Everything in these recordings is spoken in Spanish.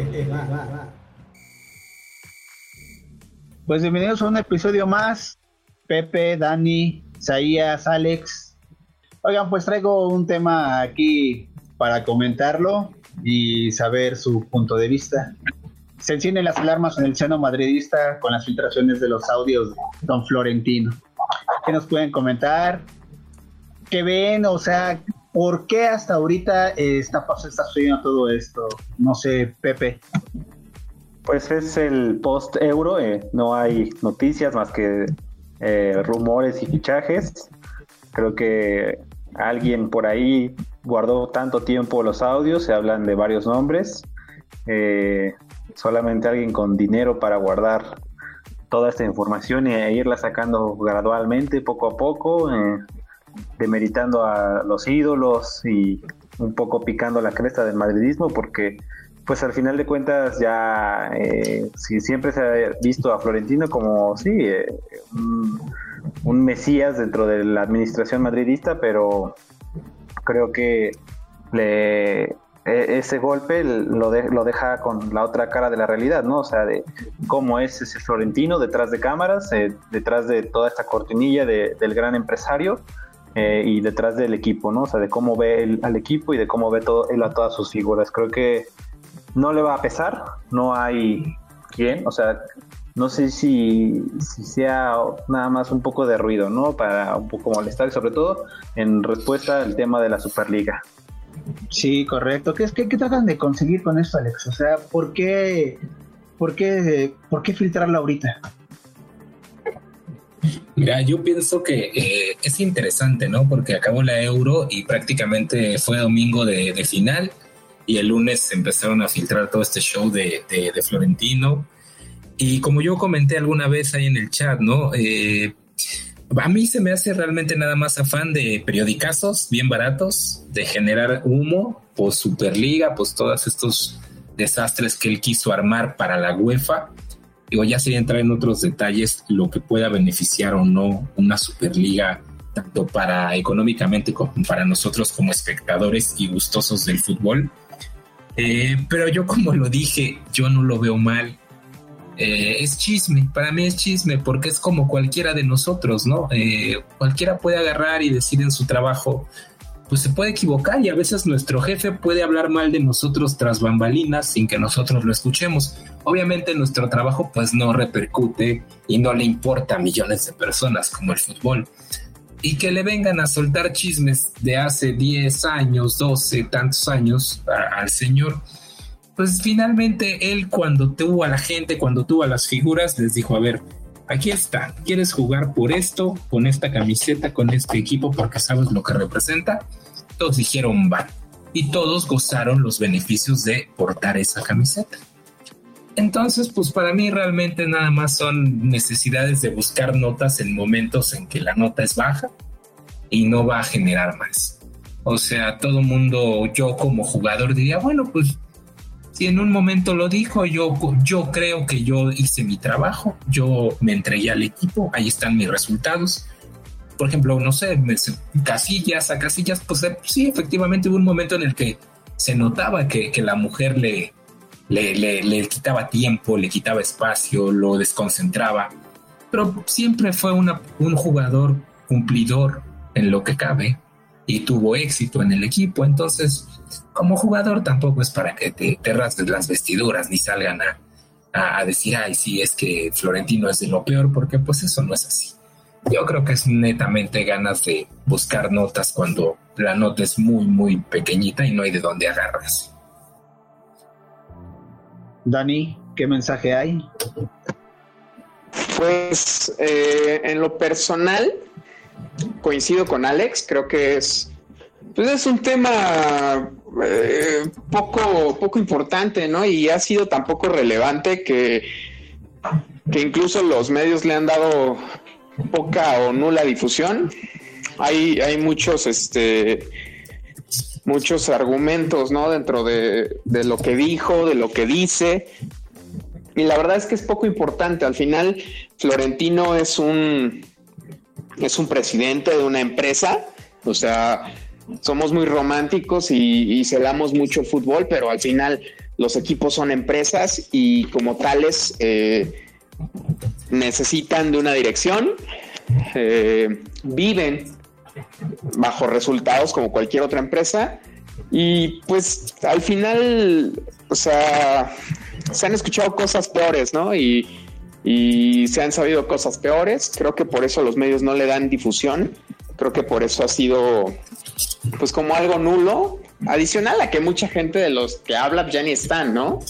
Pues bienvenidos a un episodio más. Pepe, Dani, Isaías, Alex. Oigan, pues traigo un tema aquí para comentarlo y saber su punto de vista. Se encienden las alarmas en el seno madridista con las filtraciones de los audios de Don Florentino. ¿Qué nos pueden comentar? ¿Qué ven? O sea, ¿por qué hasta ahorita está, está sucediendo todo esto? No sé, Pepe. Pues es el post-euro, eh, no hay noticias más que eh, rumores y fichajes. Creo que alguien por ahí guardó tanto tiempo los audios, se hablan de varios nombres. Eh, solamente alguien con dinero para guardar toda esta información e irla sacando gradualmente, poco a poco, eh, demeritando a los ídolos y un poco picando la cresta del madridismo, porque pues al final de cuentas ya eh, si siempre se ha visto a Florentino como sí eh, un, mesías dentro de la administración madridista pero creo que e, ese golpe lo, lo deja con la otra cara de la realidad, ¿no? O sea, de cómo es ese Florentino detrás de cámaras, eh, detrás de toda esta cortinilla del gran empresario eh, y detrás del equipo, ¿no? O sea, de cómo ve al equipo y de cómo ve todo, él a todas sus figuras. Creo que no le va a pesar, no hay quién, o sea, no sé si, sea nada más un poco de ruido, ¿no? Para un poco molestar y sobre todo en respuesta al tema de la Superliga. Sí, correcto. ¿Qué, qué, qué tratan de conseguir con esto, Alex? O sea, ¿por qué, por qué, por qué filtrarla ahorita? Mira, yo pienso que eh, es interesante, ¿no? Porque acabó la Euro y prácticamente fue domingo de, final y el lunes empezaron a filtrar todo este show de, de, Florentino. Y como yo comenté alguna vez ahí en el chat, ¿no? Eh, a mí se me hace realmente nada más afán de periodicazos bien baratos, de generar humo, pues Superliga, pues todos estos desastres que él quiso armar para la UEFA. Digo, ya sería entrar en otros detalles lo que pueda beneficiar o no una Superliga, tanto para económicamente como para nosotros como espectadores y gustosos del fútbol. Eh, pero yo como lo dije, yo no lo veo mal. Eh, es chisme, para mí es chisme porque es como cualquiera de nosotros, ¿no? Eh, cualquiera puede agarrar y decir en su trabajo, pues se puede equivocar y a veces nuestro jefe puede hablar mal de nosotros tras bambalinas sin que nosotros lo escuchemos. Obviamente nuestro trabajo pues no repercute y no le importa a millones de personas como el fútbol. Y que le vengan a soltar chismes de hace 10 años, 12, tantos años al señor, pues finalmente él cuando tuvo a la gente, cuando tuvo a las figuras, les dijo, a ver, aquí está, ¿quieres jugar por esto, con esta camiseta, con este equipo, porque sabes lo que representa? Todos dijeron, va. Y todos gozaron los beneficios de portar esa camiseta. Entonces, pues para mí realmente nada más son necesidades de buscar notas en momentos en que la nota es baja y no va a generar más. O sea, todo mundo, yo como jugador diría, bueno, pues si en un momento lo dijo, yo, yo creo que yo hice mi trabajo, yo me entregué al equipo, ahí están mis resultados. Por ejemplo, no sé, casillas a casillas, pues sí, efectivamente hubo un momento en el que se notaba que, la mujer le, le, le, quitaba tiempo, le quitaba espacio, lo desconcentraba, pero siempre fue una, un jugador cumplidor en lo que cabe y tuvo éxito en el equipo, entonces como jugador tampoco es para que te, te rasgues las vestiduras ni salgan a, a, decir, ay, sí, es que Florentino es de lo peor, porque pues eso no es así. Yo creo que es netamente ganas de buscar notas cuando la nota es muy, muy pequeñita y no hay de dónde agarrarse. Dani, ¿qué mensaje hay? Pues eh, en lo personal, coincido con Alex, creo que es, pues es un tema eh, poco, poco importante, ¿no? Y ha sido tan poco relevante que, que incluso los medios le han dado poca o nula difusión. Hay, hay muchos, este, muchos argumentos, ¿no? Dentro de, de lo que dijo, de lo que dice. Y la verdad es que es poco importante. Al final, Florentino es un, es un presidente de una empresa. O sea, somos muy románticos y, celamos mucho fútbol, pero al final los equipos son empresas y como tales eh, necesitan de una dirección, eh, viven bajo resultados como cualquier otra empresa y pues al final, o sea, se han escuchado cosas peores, ¿no? Y se han sabido cosas peores, creo que por eso los medios no le dan difusión, creo que por eso ha sido pues como algo nulo, adicional a que mucha gente de los que habla ya ni están, ¿no?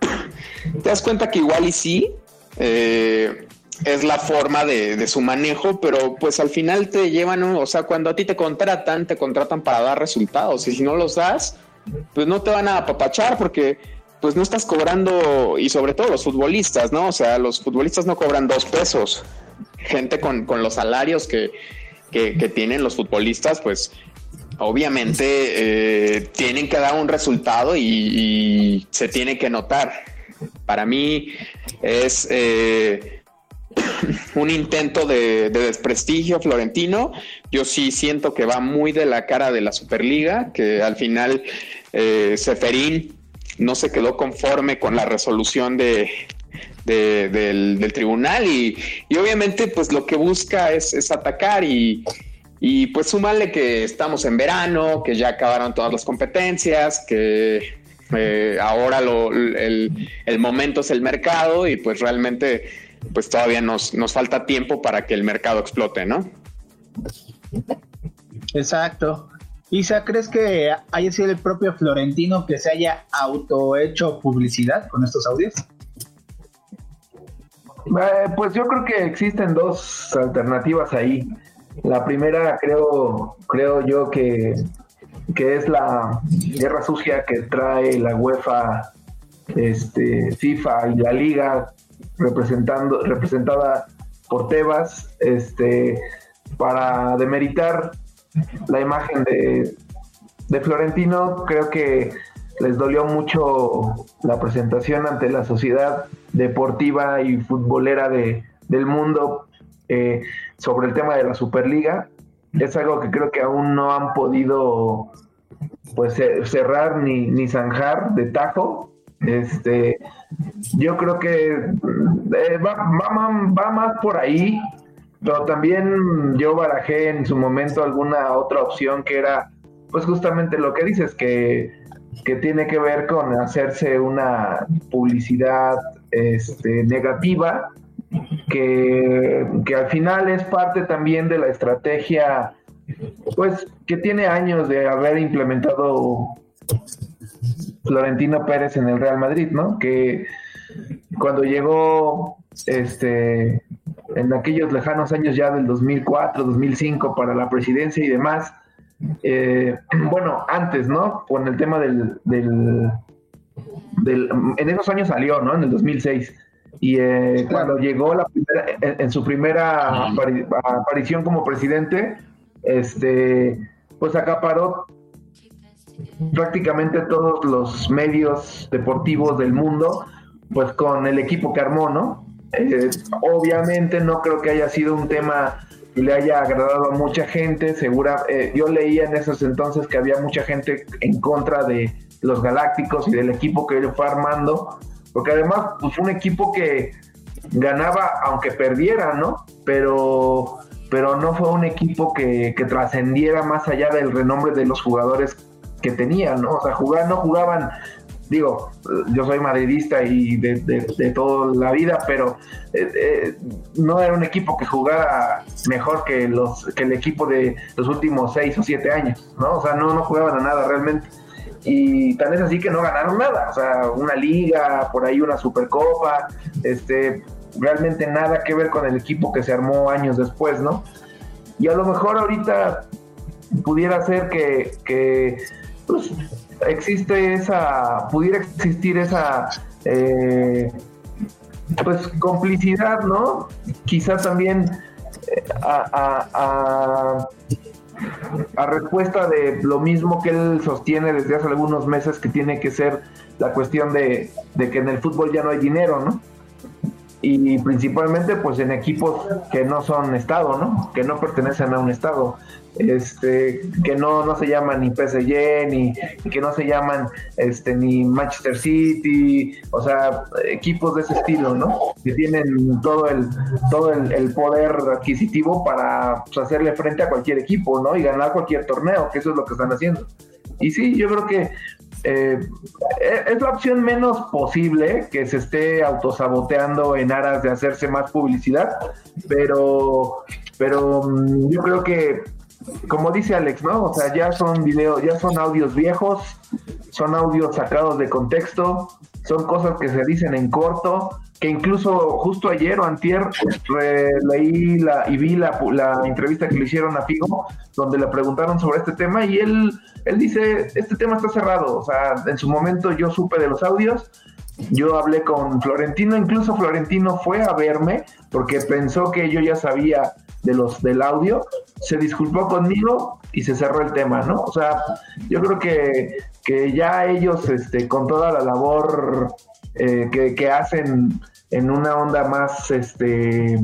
Te das cuenta que igual y sí, eh, es la forma de, su manejo, pero pues al final te llevan, o sea, cuando a ti te contratan, te contratan para dar resultados. Y si no los das, pues no te van a apapachar porque pues no estás cobrando, y sobre todo los futbolistas, ¿no? O sea, los futbolistas no cobran dos pesos. Gente con, con los salarios que, que, tienen los futbolistas, pues obviamente eh, tienen que dar un resultado y, se tiene que notar. Para mí es eh, un intento de, desprestigio florentino. Yo sí siento que va muy de la cara de la Superliga, que al final eh, Seferín no se quedó conforme con la resolución de, del, tribunal y, obviamente pues lo que busca es, atacar y, y pues súmale que estamos en verano, que ya acabaron todas las competencias, que eh, ahora lo, el, el, momento es el mercado y pues realmente pues todavía nos, nos falta tiempo para que el mercado explote, ¿no? Exacto. Isa, ¿crees que haya sido el propio Florentino que se haya autohecho publicidad con estos audios? Eh, pues yo creo que existen dos alternativas ahí. La primera creo, creo yo que, que es la guerra sucia que trae la UEFA, este, FIFA y la Liga representando, representada por Tebas, este, para demeritar la imagen de, de Florentino. Creo que les dolió mucho la presentación ante la sociedad deportiva y futbolera de, del mundo eh, sobre el tema de la Superliga. Es algo que creo que aún no han podido pues cerrar ni, ni zanjar de tajo. Este, yo creo que eh, va, va, más por ahí, pero también yo barajé en su momento alguna otra opción que era, pues justamente lo que dices, que, que tiene que ver con hacerse una publicidad este, negativa, que, que al final es parte también de la estrategia, pues que tiene años de haber implementado Florentino Pérez en el Real Madrid, ¿no? Que cuando llegó este en aquellos lejanos años ya del 2004, 2005 para la presidencia y demás, eh, bueno, antes, ¿no? Con el tema del, del, en esos años salió, ¿no? En el 2006. Y eh, cuando llegó la primera, en, su primera aparición como presidente, este, pues acaparó prácticamente todos los medios deportivos del mundo, pues con el equipo que armó, ¿no? Eh, obviamente no creo que haya sido un tema que le haya agradado a mucha gente, segura, eh, yo leía en esos entonces que había mucha gente en contra de los Galácticos y del equipo que él fue armando, porque además pues, fue un equipo que ganaba aunque perdiera, ¿no? Pero, pero no fue un equipo que, que trascendiera más allá del renombre de los jugadores que tenían, ¿no? O sea, jugar, no jugaban, digo, yo soy madridista y de, toda la vida, pero eh, eh, no era un equipo que jugara mejor que los que el equipo de los últimos seis o siete años, ¿no? O sea, no, no jugaban a nada realmente. Y tan es así que no ganaron nada, o sea, una liga, por ahí una supercopa, este, realmente nada que ver con el equipo que se armó años después, ¿no? Y a lo mejor ahorita pudiera ser que, que pues, existe esa, pudiera existir esa, eh, pues, complicidad, ¿no? Quizá también eh, a, a, respuesta de lo mismo que él sostiene desde hace algunos meses, que tiene que ser la cuestión de, de que en el fútbol ya no hay dinero, ¿no? y principalmente pues en equipos que no son estado, ¿no? Que no pertenecen a un estado, este, que no, no se llaman ni PSG ni, que no se llaman este ni Manchester City, o sea, equipos de ese estilo, ¿no? Que tienen todo el todo el, poder adquisitivo para pues, hacerle frente a cualquier equipo, ¿no? Y ganar cualquier torneo, que eso es lo que están haciendo. Y sí, yo creo que eh, es la opción menos posible que se esté autosaboteando en aras de hacerse más publicidad, pero, pero mm, yo creo que, como dice Alex, ¿no? O sea, ya son videos, ya son audios viejos, son audios sacados de contexto, son cosas que se dicen en corto, que incluso justo ayer o antier leí la, y vi la, la, entrevista que le hicieron a Figo, donde le preguntaron sobre este tema y él, él dice, este tema está cerrado, o sea, en su momento yo supe de los audios, yo hablé con Florentino, incluso Florentino fue a verme porque pensó que yo ya sabía de los del audio, se disculpó conmigo y se cerró el tema, ¿no? O sea, yo creo que, que ya ellos, este, con toda la labor eh, que, que, hacen en una onda más, este,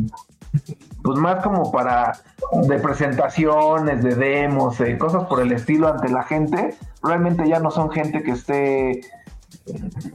pues más como para de presentaciones, de demos, de cosas por el estilo ante la gente, realmente ya no son gente que esté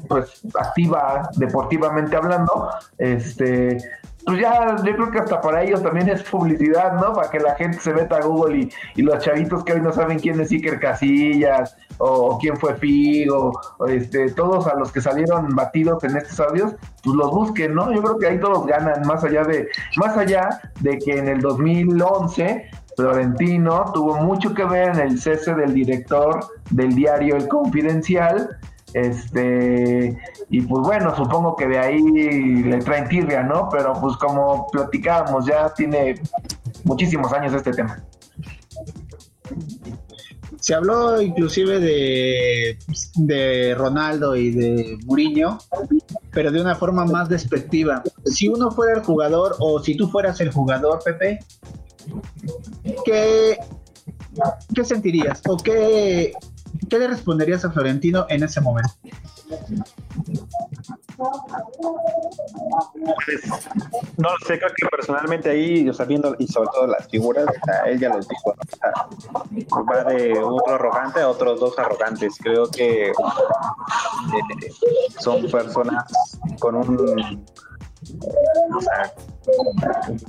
pues activa deportivamente hablando, este pues ya yo creo que hasta para ellos también es publicidad, ¿no? Para que la gente se meta a Google y, y los chavitos que hoy no saben quién es Iker Casillas o, quién fue Figo, o este, todos a los que salieron batidos en estos audios, pues los busquen, ¿no? Yo creo que ahí todos ganan, más allá de, más allá de que en el 2011 Florentino tuvo mucho que ver en el cese del director del diario El Confidencial este, y pues bueno, supongo que de ahí le traen tirria, ¿no? Pero pues como platicábamos, ya tiene muchísimos años este tema. Se habló inclusive de, de Ronaldo y de Mourinho, pero de una forma más despectiva. Si uno fuera el jugador o si tú fueras el jugador, Pepe, ¿qué, qué sentirías? ¿O qué, ¿Qué le responderías a Florentino en ese momento? Pues, no sé, creo que personalmente ahí, o y sobre todo las figuras, él ya los dijo, va de otro arrogante a otros dos arrogantes. Creo que eh, son personas con un o sea,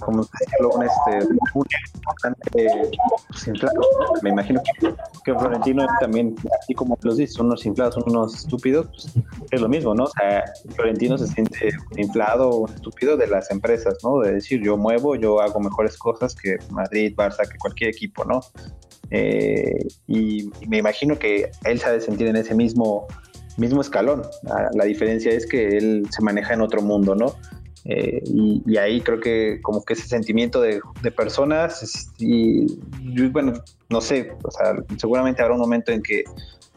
como decirlo, un, este, bastante pues, inflado. Me imagino que, Florentino también, así como los dice, son unos inflados, unos estúpidos, pues, es lo mismo, ¿no? O sea, Florentino se siente inflado o estúpido de las empresas, ¿no? De decir, yo muevo, yo hago mejores cosas que Madrid, Barça, que cualquier equipo, ¿no? Eh, y, me imagino que él sabe sentir en ese mismo mismo escalón. La, la, diferencia es que él se maneja en otro mundo, ¿no? Eh, y, ahí creo que como que ese sentimiento de, personas y, bueno, no sé, o sea, seguramente habrá un momento en que,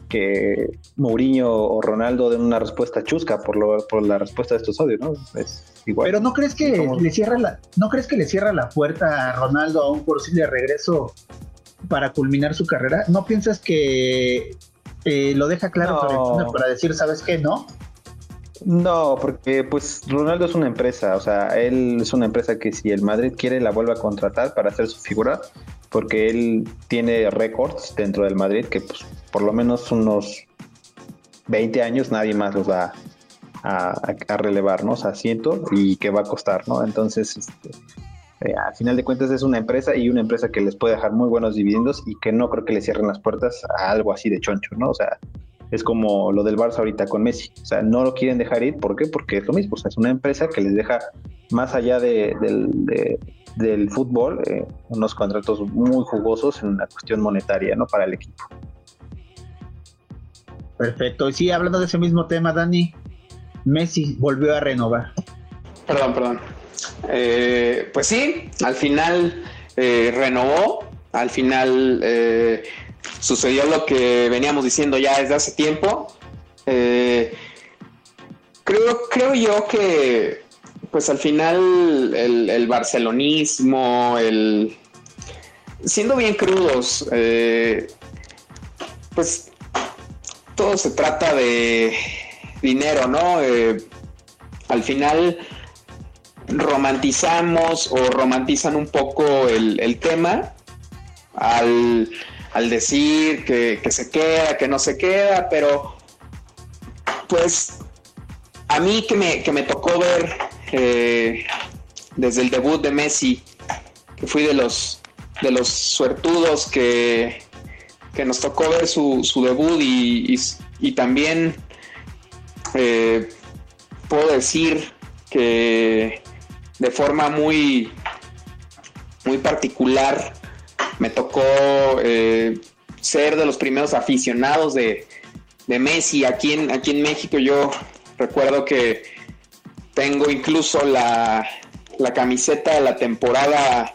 que Mourinho o Ronaldo den una respuesta chusca por, lo, por la respuesta de estos odios, ¿no? Es igual. Pero no crees que le cierra la, no crees que le cierra la puerta a Ronaldo a un posible regreso para culminar su carrera? ¿No piensas que eh, lo deja claro para decir, ¿sabes qué? No. No, porque pues Ronaldo es una empresa, o sea, él es una empresa que si el Madrid quiere la vuelve a contratar para hacer su figura, porque él tiene récords dentro del Madrid que pues por lo menos unos 20 años nadie más los va a, relevar, ¿no? O sea, siento y que va a costar, ¿no? Entonces, este, eh, al final de cuentas es una empresa y una empresa que les puede dejar muy buenos dividendos y que no creo que le cierren las puertas a algo así de choncho, ¿no? O sea, es como lo del Barça ahorita con Messi. O sea, no lo quieren dejar ir. ¿Por qué? Porque es lo mismo. O sea, es una empresa que les deja más allá de, del, fútbol eh, unos contratos muy jugosos en una cuestión monetaria, ¿no? Para el equipo. Perfecto. Y sí, hablando de ese mismo tema, Dani, Messi volvió a renovar. Perdón, perdón. Eh, pues sí, al final eh, renovó. Al final sucedió lo que veníamos diciendo ya desde hace tiempo. Eh, creo, creo yo que, pues al final, el, barcelonismo, el. Siendo bien crudos, eh, pues todo se trata de dinero, ¿no? Eh, al final, romantizamos o romantizan un poco el, tema al, decir que, se queda, que no se queda, pero pues a mí que me, que me tocó ver eh, desde el debut de Messi, que fui de los, de los suertudos que, que nos tocó ver su, debut y, también eh, puedo decir que de forma muy, muy particular me tocó eh, ser de los primeros aficionados de, Messi aquí en, aquí en México. Yo recuerdo que tengo incluso la, la camiseta de la temporada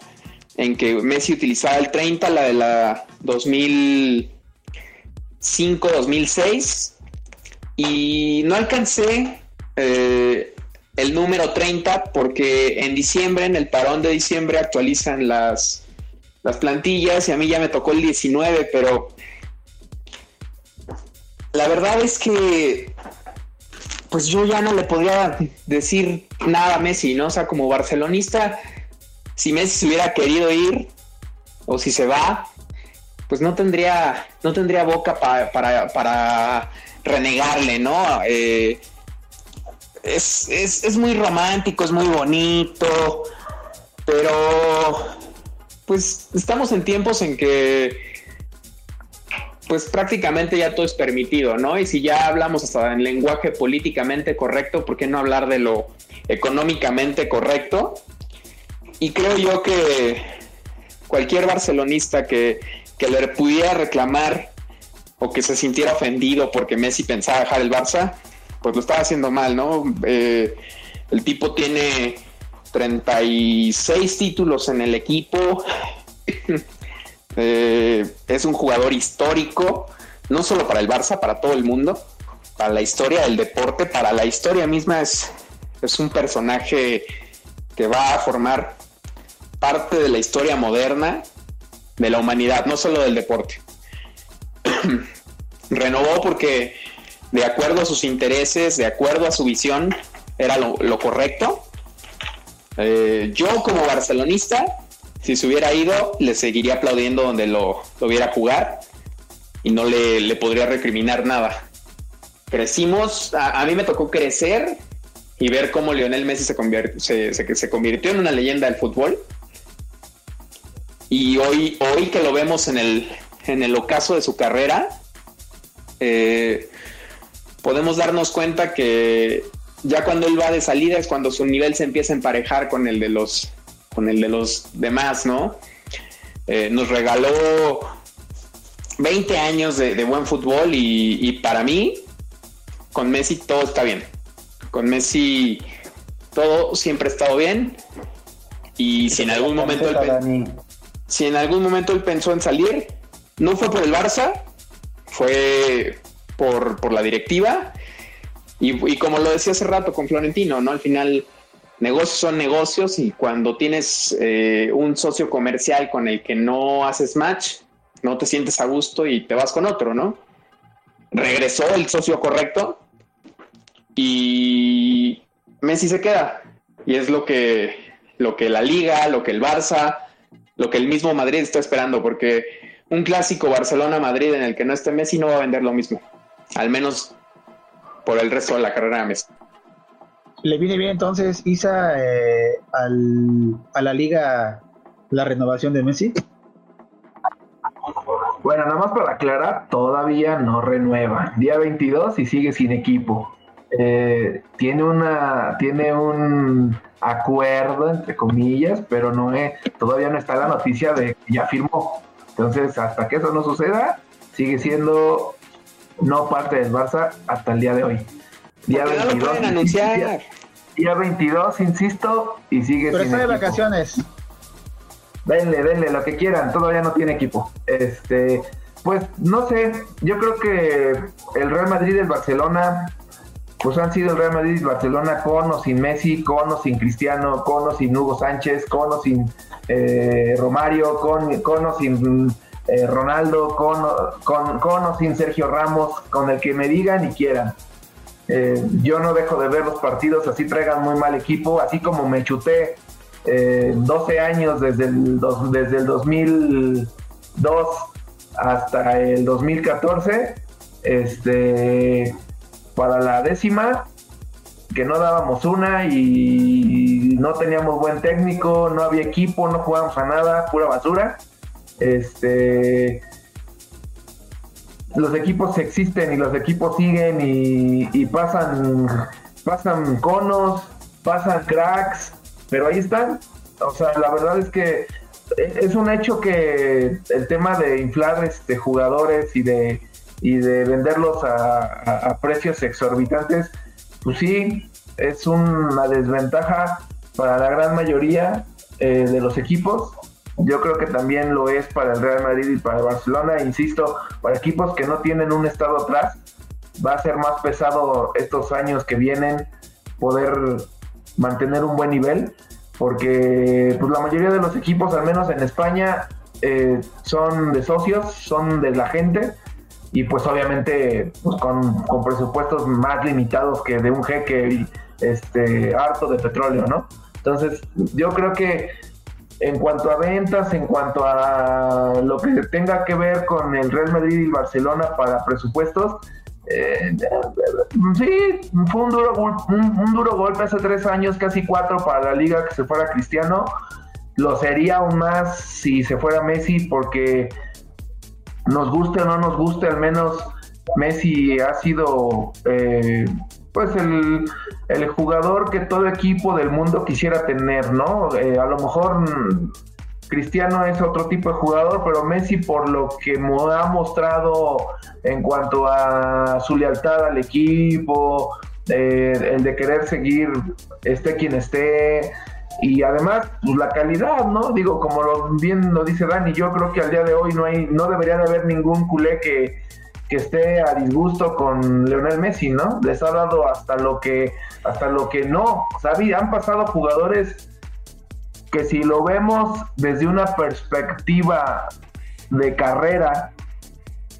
en que Messi utilizaba el 30, la de la 2005-2006, y no alcancé eh, el número 30 porque en diciembre, en el parón de diciembre, actualizan las, las plantillas y a mí ya me tocó el 19, pero la verdad es que pues yo ya no le podía decir nada a Messi, ¿no? O sea, como barcelonista, si Messi se hubiera querido ir o si se va, pues no tendría, no tendría boca para, renegarle, ¿no? Eh, es, es, muy romántico, es muy bonito, pero pues estamos en tiempos en que pues prácticamente ya todo es permitido, ¿no? Y si ya hablamos hasta en lenguaje políticamente correcto, ¿por qué no hablar de lo económicamente correcto? Y creo yo que cualquier barcelonista que, le pudiera reclamar o que se sintiera ofendido porque Messi pensaba dejar el Barça, pues lo estaba haciendo mal, ¿no? Eh, el tipo tiene 36 títulos en el equipo, Eh, es un jugador histórico, no solo para el Barça, para todo el mundo, para la historia del deporte, para la historia misma es, es un personaje que va a formar parte de la historia moderna de la humanidad, no solo del deporte. Renovó porque de acuerdo a sus intereses, de acuerdo a su visión, era lo, correcto. Eh, yo como barcelonista si se hubiera ido, le seguiría aplaudiendo donde lo, lo viera jugar y no le, podría recriminar nada. Crecimos, a, mí me tocó crecer y ver cómo Lionel Messi se, se, se, convirtió en una leyenda del fútbol. Y hoy, hoy que lo vemos en el, en el ocaso de su carrera, eh, podemos darnos cuenta que ya cuando él va de salida es cuando su nivel se empieza a emparejar con el de los con el de los demás, ¿no? Eh, nos regaló 20 años de, buen fútbol y, para mí, con Messi todo está bien. Con Messi todo siempre ha estado bien. Y si en algún momento él, si en algún momento él pensó en salir, no fue por el Barça, fue por, por la directiva. Y, como lo decía hace rato con Florentino, ¿no? Al final negocios son negocios y cuando tienes eh, un socio comercial con el que no haces match, no te sientes a gusto y te vas con otro, ¿no? Regresó el socio correcto y Messi se queda. Y es lo que, lo que la liga, lo que el Barça, lo que el mismo Madrid está esperando, porque un clásico Barcelona-Madrid en el que no esté Messi no va a vender lo mismo, al menos por el resto de la carrera de Messi. ¿Le viene bien entonces, Isa, eh, al, a la liga la renovación de Messi? Bueno, nada más para aclarar, todavía no renueva. Día 22 y sigue sin equipo. Eh, tiene una tiene un acuerdo entre comillas, pero no es, todavía no está la noticia de que ya firmó. Entonces, hasta que eso no suceda, sigue siendo no parte del Barça hasta el día de hoy. Día 22, anunciar. Día, 22, insisto, y sigue Pero está de vacaciones. Denle, denle, lo que quieran, todavía no tiene equipo. Este, pues no sé, yo creo que el Real Madrid y el Barcelona, pues han sido el Real Madrid y el Barcelona con o sin Messi, con o sin Cristiano, con o sin Hugo Sánchez, con o sin eh, Romario, con, con o sin eh, Ronaldo, con, con, con o sin Sergio Ramos, con el que me digan y quieran Eh, yo no dejo de ver los partidos, así traigan muy mal equipo, así como me chuté 12 años desde el, desde el 2002 hasta el 2014, este, para la décima, que no dábamos una y no teníamos buen técnico, no había equipo, no jugábamos a nada, pura basura. Este, los equipos existen y los equipos siguen y, pasan, pasan conos, pasan cracks, pero ahí están. O sea, la verdad es que es un hecho que el tema de inflar este jugadores y de y de venderlos a, precios exorbitantes, pues sí, es una desventaja para la gran mayoría eh, de los equipos. Yo creo que también lo es para el Real Madrid y para el Barcelona. Insisto, para equipos que no tienen un estado atrás, va a ser más pesado estos años que vienen poder mantener un buen nivel, porque pues, la mayoría de los equipos, al menos en España, eh, son de socios, son de la gente y pues obviamente pues con, presupuestos más limitados que de un jeque este harto de petróleo, ¿no? Entonces, yo creo que en cuanto a ventas, en cuanto a lo que tenga que ver con el Real Madrid y Barcelona para presupuestos, eh, sí, fue un duro, un, duro golpe hace tres años, casi cuatro para la liga que se fuera Cristiano. Lo sería aún más si se fuera Messi porque nos guste o no nos guste, al menos Messi ha sido eh, pues el, jugador que todo equipo del mundo quisiera tener, ¿no? Eh, a lo mejor Cristiano es otro tipo de jugador, pero Messi por lo que ha mostrado en cuanto a su lealtad al equipo, eh, el de querer seguir esté quien esté, y además pues, la calidad, ¿no? Digo, como lo, bien lo dice Dani, yo creo que al día de hoy no hay, no debería de haber ningún culé que, esté a disgusto con Leonel Messi, ¿no? Les ha dado hasta lo que, hasta lo que no, ¿sabes? Han pasado jugadores que si lo vemos desde una perspectiva de carrera,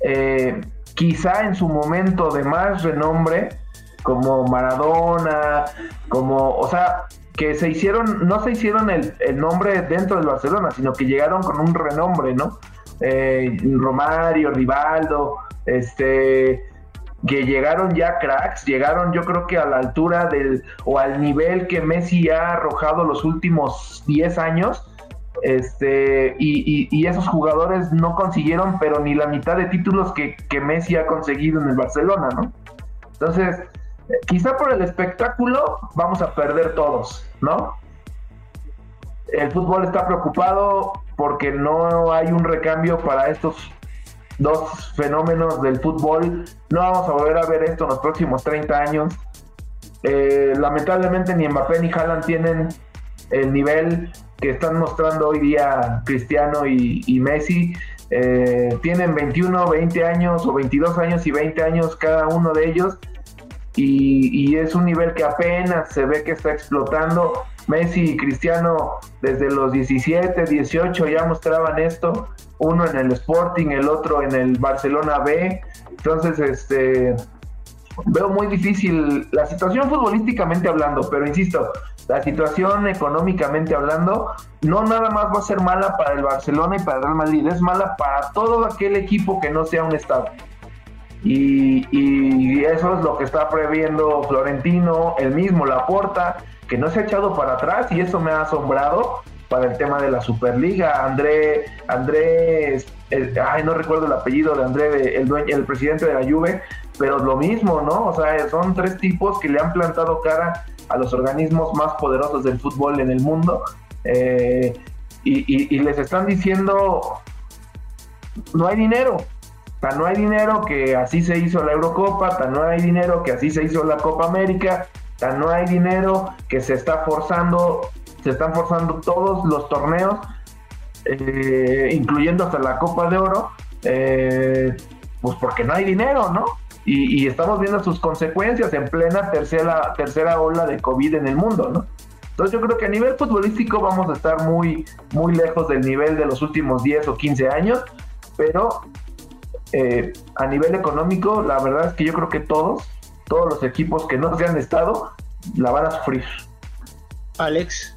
eh, quizá en su momento de más renombre, como Maradona, como, o sea, que se hicieron, no se hicieron el, nombre dentro del Barcelona, sino que llegaron con un renombre, ¿no? Eh, Romario, Rivaldo, este, que llegaron ya cracks, llegaron yo creo que a la altura del, o al nivel que Messi ha arrojado los últimos 10 años, este, y, esos jugadores no consiguieron, pero ni la mitad de títulos que, que Messi ha conseguido en el Barcelona, ¿no? Entonces, quizá por el espectáculo vamos a perder todos, ¿no? El fútbol está preocupado porque no hay un recambio para estos dos fenómenos del fútbol. No vamos a volver a ver esto en los próximos 30 años. Eh, lamentablemente ni Mbappé ni Haaland tienen el nivel que están mostrando hoy día Cristiano y, Messi. Eh, tienen 21, 20 años o 22 años y 20 años cada uno de ellos y, es un nivel que apenas se ve que está explotando. Messi y Cristiano desde los 17, 18 ya mostraban esto, uno en el Sporting, el otro en el Barcelona B. Entonces, este veo muy difícil la situación futbolísticamente hablando, pero insisto, la situación económicamente hablando no nada más va a ser mala para el Barcelona y para el Real Madrid, es mala para todo aquel equipo que no sea un estado. Y, eso es lo que está previendo Florentino, el mismo Laporta, que no se ha echado para atrás y eso me ha asombrado para el tema de la Superliga. André, Andrés, ay, no recuerdo el apellido de André, el, dueño, el presidente de la Juve, pero lo mismo, ¿no? O sea, son tres tipos que le han plantado cara a los organismos más poderosos del fútbol en el mundo eh, y les están diciendo, no hay dinero, Tan no hay dinero que así se hizo la Eurocopa, tan no hay dinero que así se hizo la Copa América, tan no hay dinero que se está forzando, se están forzando todos los torneos, eh, incluyendo hasta la Copa de Oro, eh, pues porque no hay dinero, ¿no? Y, estamos viendo sus consecuencias en plena tercera, tercera ola de COVID en el mundo, ¿no? Entonces yo creo que a nivel futbolístico vamos a estar muy, muy lejos del nivel de los últimos 10 o 15 años, pero eh, a nivel económico, la verdad es que yo creo que todos, todos los equipos que no se han estado la van a sufrir. Alex,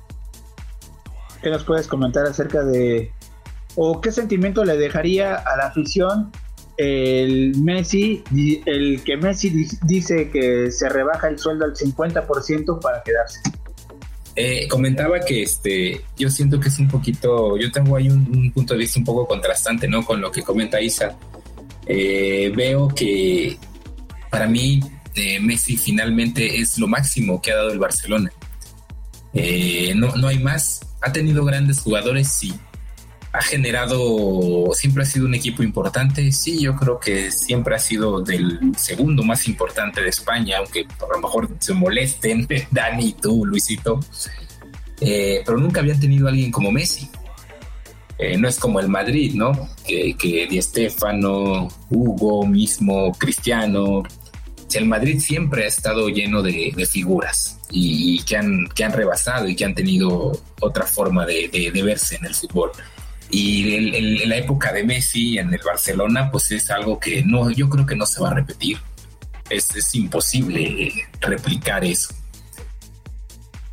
¿qué nos puedes comentar acerca de o qué sentimiento le dejaría a la afición el Messi, el que Messi dice que se rebaja el sueldo al 50% para quedarse? Eh, comentaba que este, yo siento que es un poquito, yo tengo ahí un, punto de vista un poco contrastante, ¿no? Con lo que comenta Isa. Eh, veo que para mí eh, Messi finalmente es lo máximo que ha dado el Barcelona. no, no hay más. Ha tenido grandes jugadores, sí, ha generado, siempre ha sido un equipo importante. Sí, yo creo que siempre ha sido del segundo más importante de España, aunque a lo mejor se molesten, Dani, tú, Luisito. Eh, pero nunca habían tenido a alguien como Messi. Eh, no es como el Madrid, ¿no? Que, que Di Hugo mismo, Cristiano. El Madrid siempre ha estado lleno de, figuras y, que, han, que han rebasado y que han tenido otra forma de, verse en el fútbol. Y en la época de Messi en el Barcelona, pues es algo que no, yo creo que no se va a repetir. Es, es imposible replicar eso.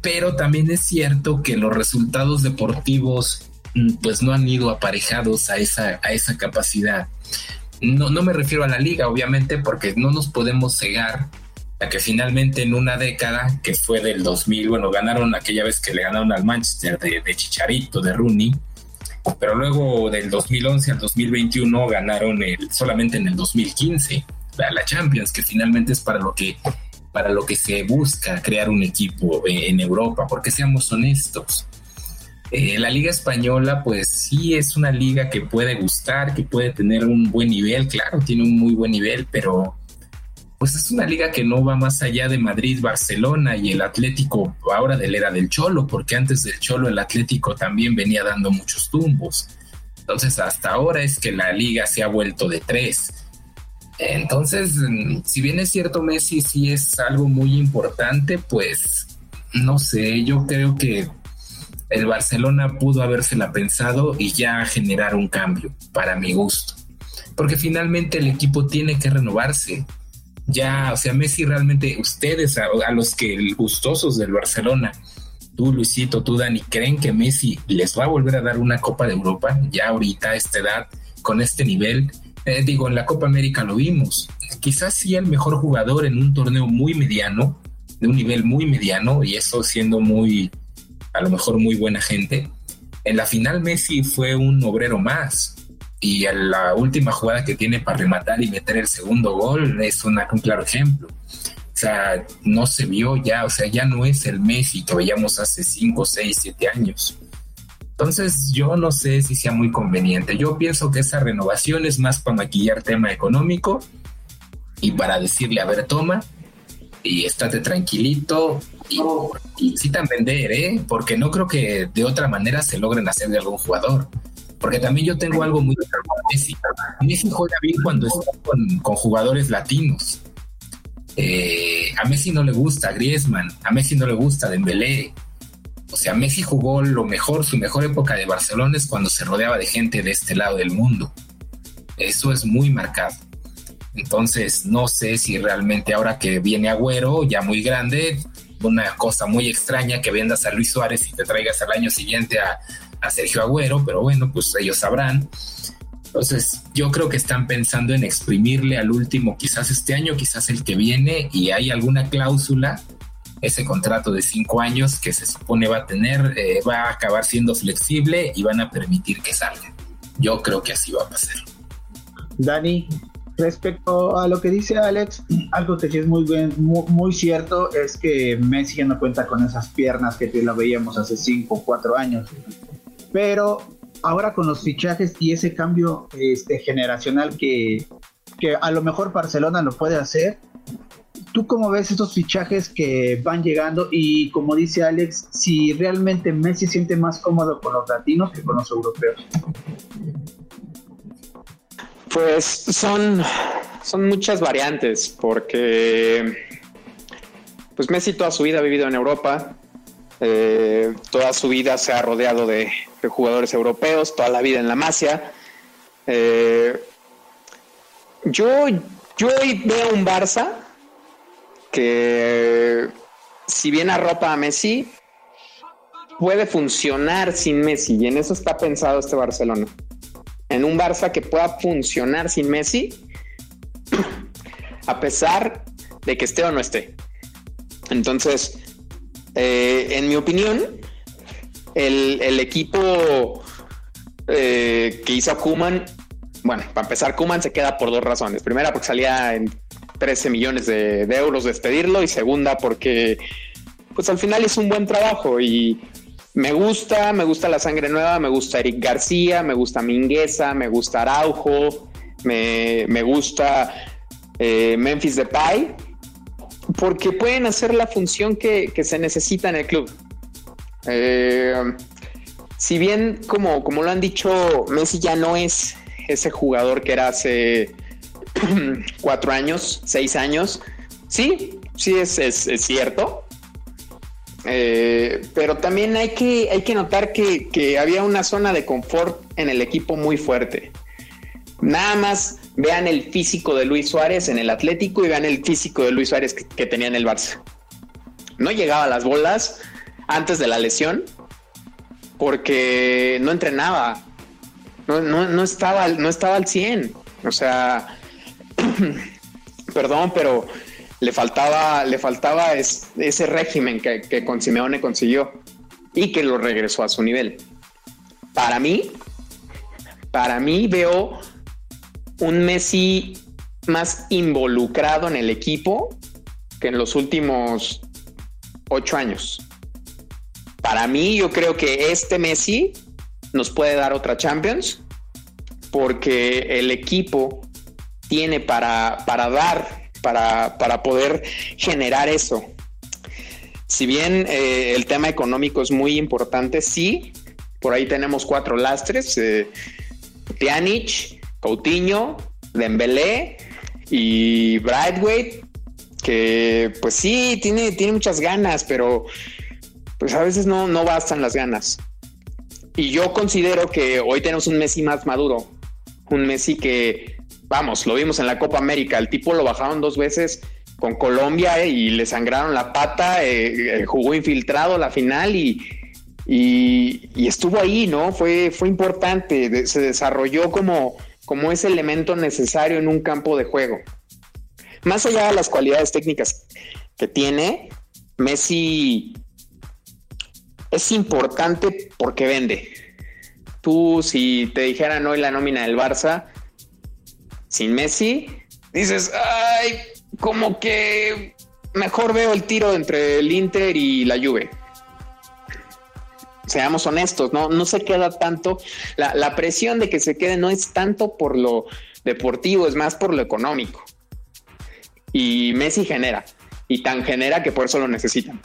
Pero también es cierto que los resultados deportivos mm, pues no han ido aparejados a esa, a esa capacidad. No, no me refiero a la liga, obviamente, porque no nos podemos cegar a que finalmente en una década, que fue del 2000, bueno, ganaron aquella vez que le ganaron al Manchester de, Chicharito, de Rooney, pero luego del 2011 al 2021 ganaron el, solamente en el 2015 la, Champions, que finalmente es para lo que para lo que se busca crear un equipo en Europa, porque seamos honestos. Eh, la liga española, pues sí es una liga que puede gustar, que puede tener un buen nivel, claro, tiene un muy buen nivel, pero pues es una liga que no va más allá de Madrid, Barcelona y el Atlético ahora de la era del Cholo, porque antes del Cholo el Atlético también venía dando muchos tumbos. Entonces hasta ahora es que la liga se ha vuelto de tres. Entonces, si bien es cierto Messi sí es algo muy importante, pues no sé, yo creo que el Barcelona pudo habérsela pensado y ya generar un cambio para mi gusto. Porque finalmente el equipo tiene que renovarse ya, o sea, Messi realmente, ustedes, a, los que gustosos del Barcelona, tú Luisito, tú Dani, ¿creen que Messi les va a volver a dar una Copa de Europa ya ahorita a esta edad, con este nivel? Eh, digo, en la Copa América lo vimos, quizás sí el mejor jugador en un torneo muy mediano, de un nivel muy mediano, y eso siendo muy, a lo mejor muy buena gente. En la final Messi fue un obrero más, y la última jugada que tiene para rematar y meter el segundo gol es un claro ejemplo. O sea, no se vio ya, o sea, ya no es el Messi que veíamos hace 5, 6, 7 años. Entonces, yo no sé si sea muy conveniente. Yo pienso que esa renovación es más para maquillar tema económico y para decirle, a ver, toma y estate tranquilito también vender, ¿eh? Porque no creo que de otra manera se logren hacer de algún jugador. Porque también yo tengo algo muy Messi. Messi juega bien cuando está con, jugadores latinos. Eh, a Messi no le gusta Griezmann, a Messi no le gusta Dembélé. O sea, Messi jugó lo mejor, su mejor época de Barcelona es cuando se rodeaba de gente de este lado del mundo. Eso es muy marcado. Entonces, no sé si realmente ahora que viene Agüero, ya muy grande, una cosa muy extraña que vendas a Luis Suárez y te traigas al año siguiente a, a Sergio Agüero, pero bueno, pues ellos sabrán. Entonces, yo creo que están pensando en exprimirle al último, quizás este año, quizás el que viene, y hay alguna cláusula, ese contrato de cinco años que se supone va a tener, eh, va a acabar siendo flexible y van a permitir que salga. Yo creo que así va a pasar. Dani, respecto a lo que dice Alex, algo que sí es muy, muy, muy, cierto es que Messi ya no cuenta con esas piernas que lo veíamos hace cinco o cuatro años pero ahora con los fichajes y ese cambio este, generacional que, que a lo mejor Barcelona lo puede hacer, ¿tú cómo ves estos fichajes que van llegando? Y como dice Alex, si realmente Messi siente más cómodo con los latinos que con los europeos. Pues son, son muchas variantes, porque pues Messi toda su vida ha vivido en Europa, eh, toda su vida se ha rodeado de, jugadores europeos, toda la vida en la Masia. Eh, yo, yo veo un Barça que si bien arropa a Messi, puede funcionar sin Messi y en eso está pensado este Barcelona. En un Barça que pueda funcionar sin Messi, a pesar de que esté o no esté. Entonces, eh, en mi opinión, el, equipo eh, que hizo Kuman, bueno, para empezar, Kuman se queda por dos razones. Primera, porque salía en 13 millones de, de euros despedirlo y segunda, porque pues al final es un buen trabajo y me gusta, me gusta la sangre nueva, me gusta Eric García, me gusta Mingueza, me gusta Araujo, me, gusta eh, Memphis Depay, porque pueden hacer la función que, se necesita en el club. Eh, si bien, como, como lo han dicho, Messi ya no es ese jugador que era hace cuatro años, seis años, sí, sí es, es cierto, eh, pero también hay que, hay que notar que, había una zona de confort en el equipo muy fuerte. Nada más vean el físico de Luis Suárez en el Atlético y vean el físico de Luis Suárez que, tenía en el Barça. No llegaba a las bolas antes de la lesión porque no entrenaba. No, estaba, no estaba al 100. O sea, perdón, pero le faltaba, le faltaba ese régimen que, con Simeone consiguió y que lo regresó a su nivel. Para mí, para mí veo un Messi más involucrado en el equipo que en los últimos ocho años. Para mí, yo creo que este Messi nos puede dar otra Champions porque el equipo tiene para, para dar para, poder generar eso. Si bien eh, el tema económico es muy importante, sí, por ahí tenemos cuatro lastres, eh, Pjanic, Coutinho, Dembélé y Brightway, que pues sí, tiene, tiene muchas ganas, pero pues a veces no, no bastan las ganas. Y yo considero que hoy tenemos un Messi más maduro, un Messi que vamos, lo vimos en la Copa América, el tipo lo bajaron dos veces con Colombia eh, y le sangraron la pata, eh, eh, jugó infiltrado la final y, estuvo ahí, ¿no? Fue, fue importante, se desarrolló como, como ese elemento necesario en un campo de juego. Más allá de las cualidades técnicas que tiene, Messi es importante porque vende. Tú, si te dijeran hoy la nómina del Barça, sin Messi, dices, ay, como que mejor veo el tiro entre el Inter y la Juve. Seamos honestos, no, no se queda tanto. La, la presión de que se quede no es tanto por lo deportivo, es más por lo económico. Y Messi genera, y tan genera que por eso lo necesitan.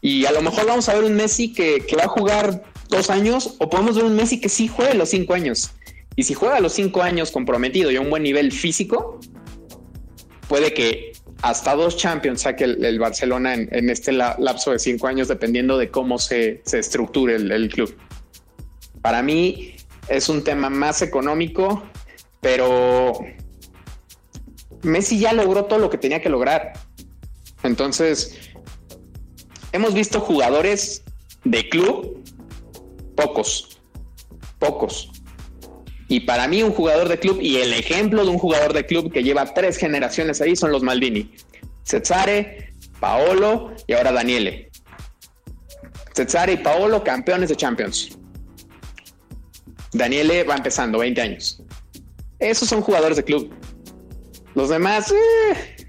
Y a lo mejor vamos a ver un Messi que, que va a jugar dos años, o podemos ver un Messi que sí juegue los cinco años. Y si juega los cinco años comprometido y a un buen nivel físico, puede que hasta dos Champions saque el, Barcelona en, este lapso de cinco años, dependiendo de cómo se, estructure el, club. Para mí es un tema más económico, pero Messi ya logró todo lo que tenía que lograr. Entonces, hemos visto jugadores de club, pocos, pocos. Y para mí un jugador de club y el ejemplo de un jugador de club que lleva tres generaciones ahí son los Maldini. Cesare, Paolo y ahora Daniele. Cesare y Paolo campeones de Champions. Daniele va empezando, 20 años. Esos son jugadores de club. Los demás, eh.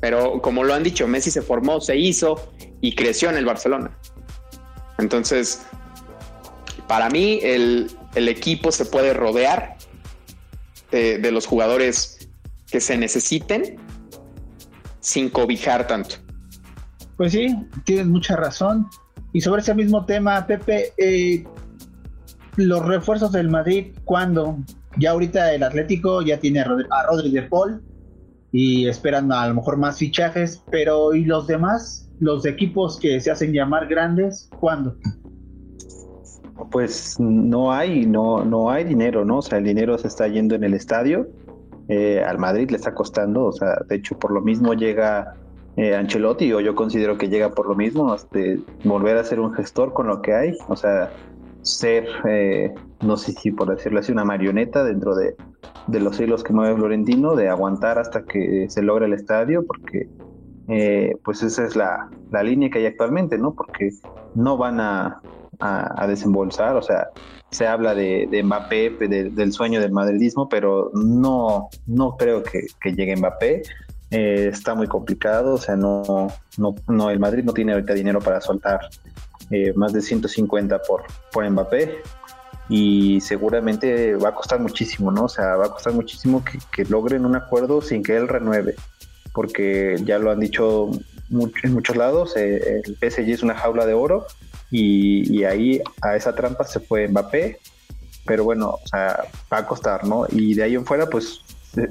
pero como lo han dicho, Messi se formó, se hizo y creció en el Barcelona. Entonces, para mí el, equipo se puede rodear de, los jugadores que se necesiten sin cobijar tanto. Pues sí, tienes mucha razón. Y sobre ese mismo tema, Pepe, eh, los refuerzos del Madrid, ¿cuándo? Ya ahorita el Atlético ya tiene a Rodri de Paul y esperan a lo mejor más fichajes, pero ¿y los demás? Los equipos que se hacen llamar grandes, ¿cuándo? Pues no hay, no, no hay dinero, ¿no? O sea, el dinero se está yendo en el estadio eh, al Madrid le está costando, o sea, de hecho por lo mismo llega eh, Ancelotti, o yo considero que llega por lo mismo, este, volver a ser un gestor con lo que hay, o sea, ser, eh, no sé si por decirlo así, una marioneta dentro de, de los hilos que mueve Florentino, de aguantar hasta que se logre el estadio, porque pues esa es la, la, línea que hay actualmente, ¿no? Porque no van a, a, desembolsar, o sea, se habla de, de Mbappé, del sueño del madridismo, pero no, no creo que, llegue Mbappé. Eh, está muy complicado, o sea, no, no, no, el Madrid no tiene ahorita dinero para soltar eh, más de 150 por, por Mbappé y seguramente va a costar muchísimo, ¿no? O sea, va a costar muchísimo que, que logren un acuerdo sin que él renueve, porque ya lo han dicho en muchos lados, eh, el PSG es una jaula de oro y, ahí a esa trampa se fue Mbappé, pero bueno, o sea, va a costar, ¿no? Y de ahí en fuera, pues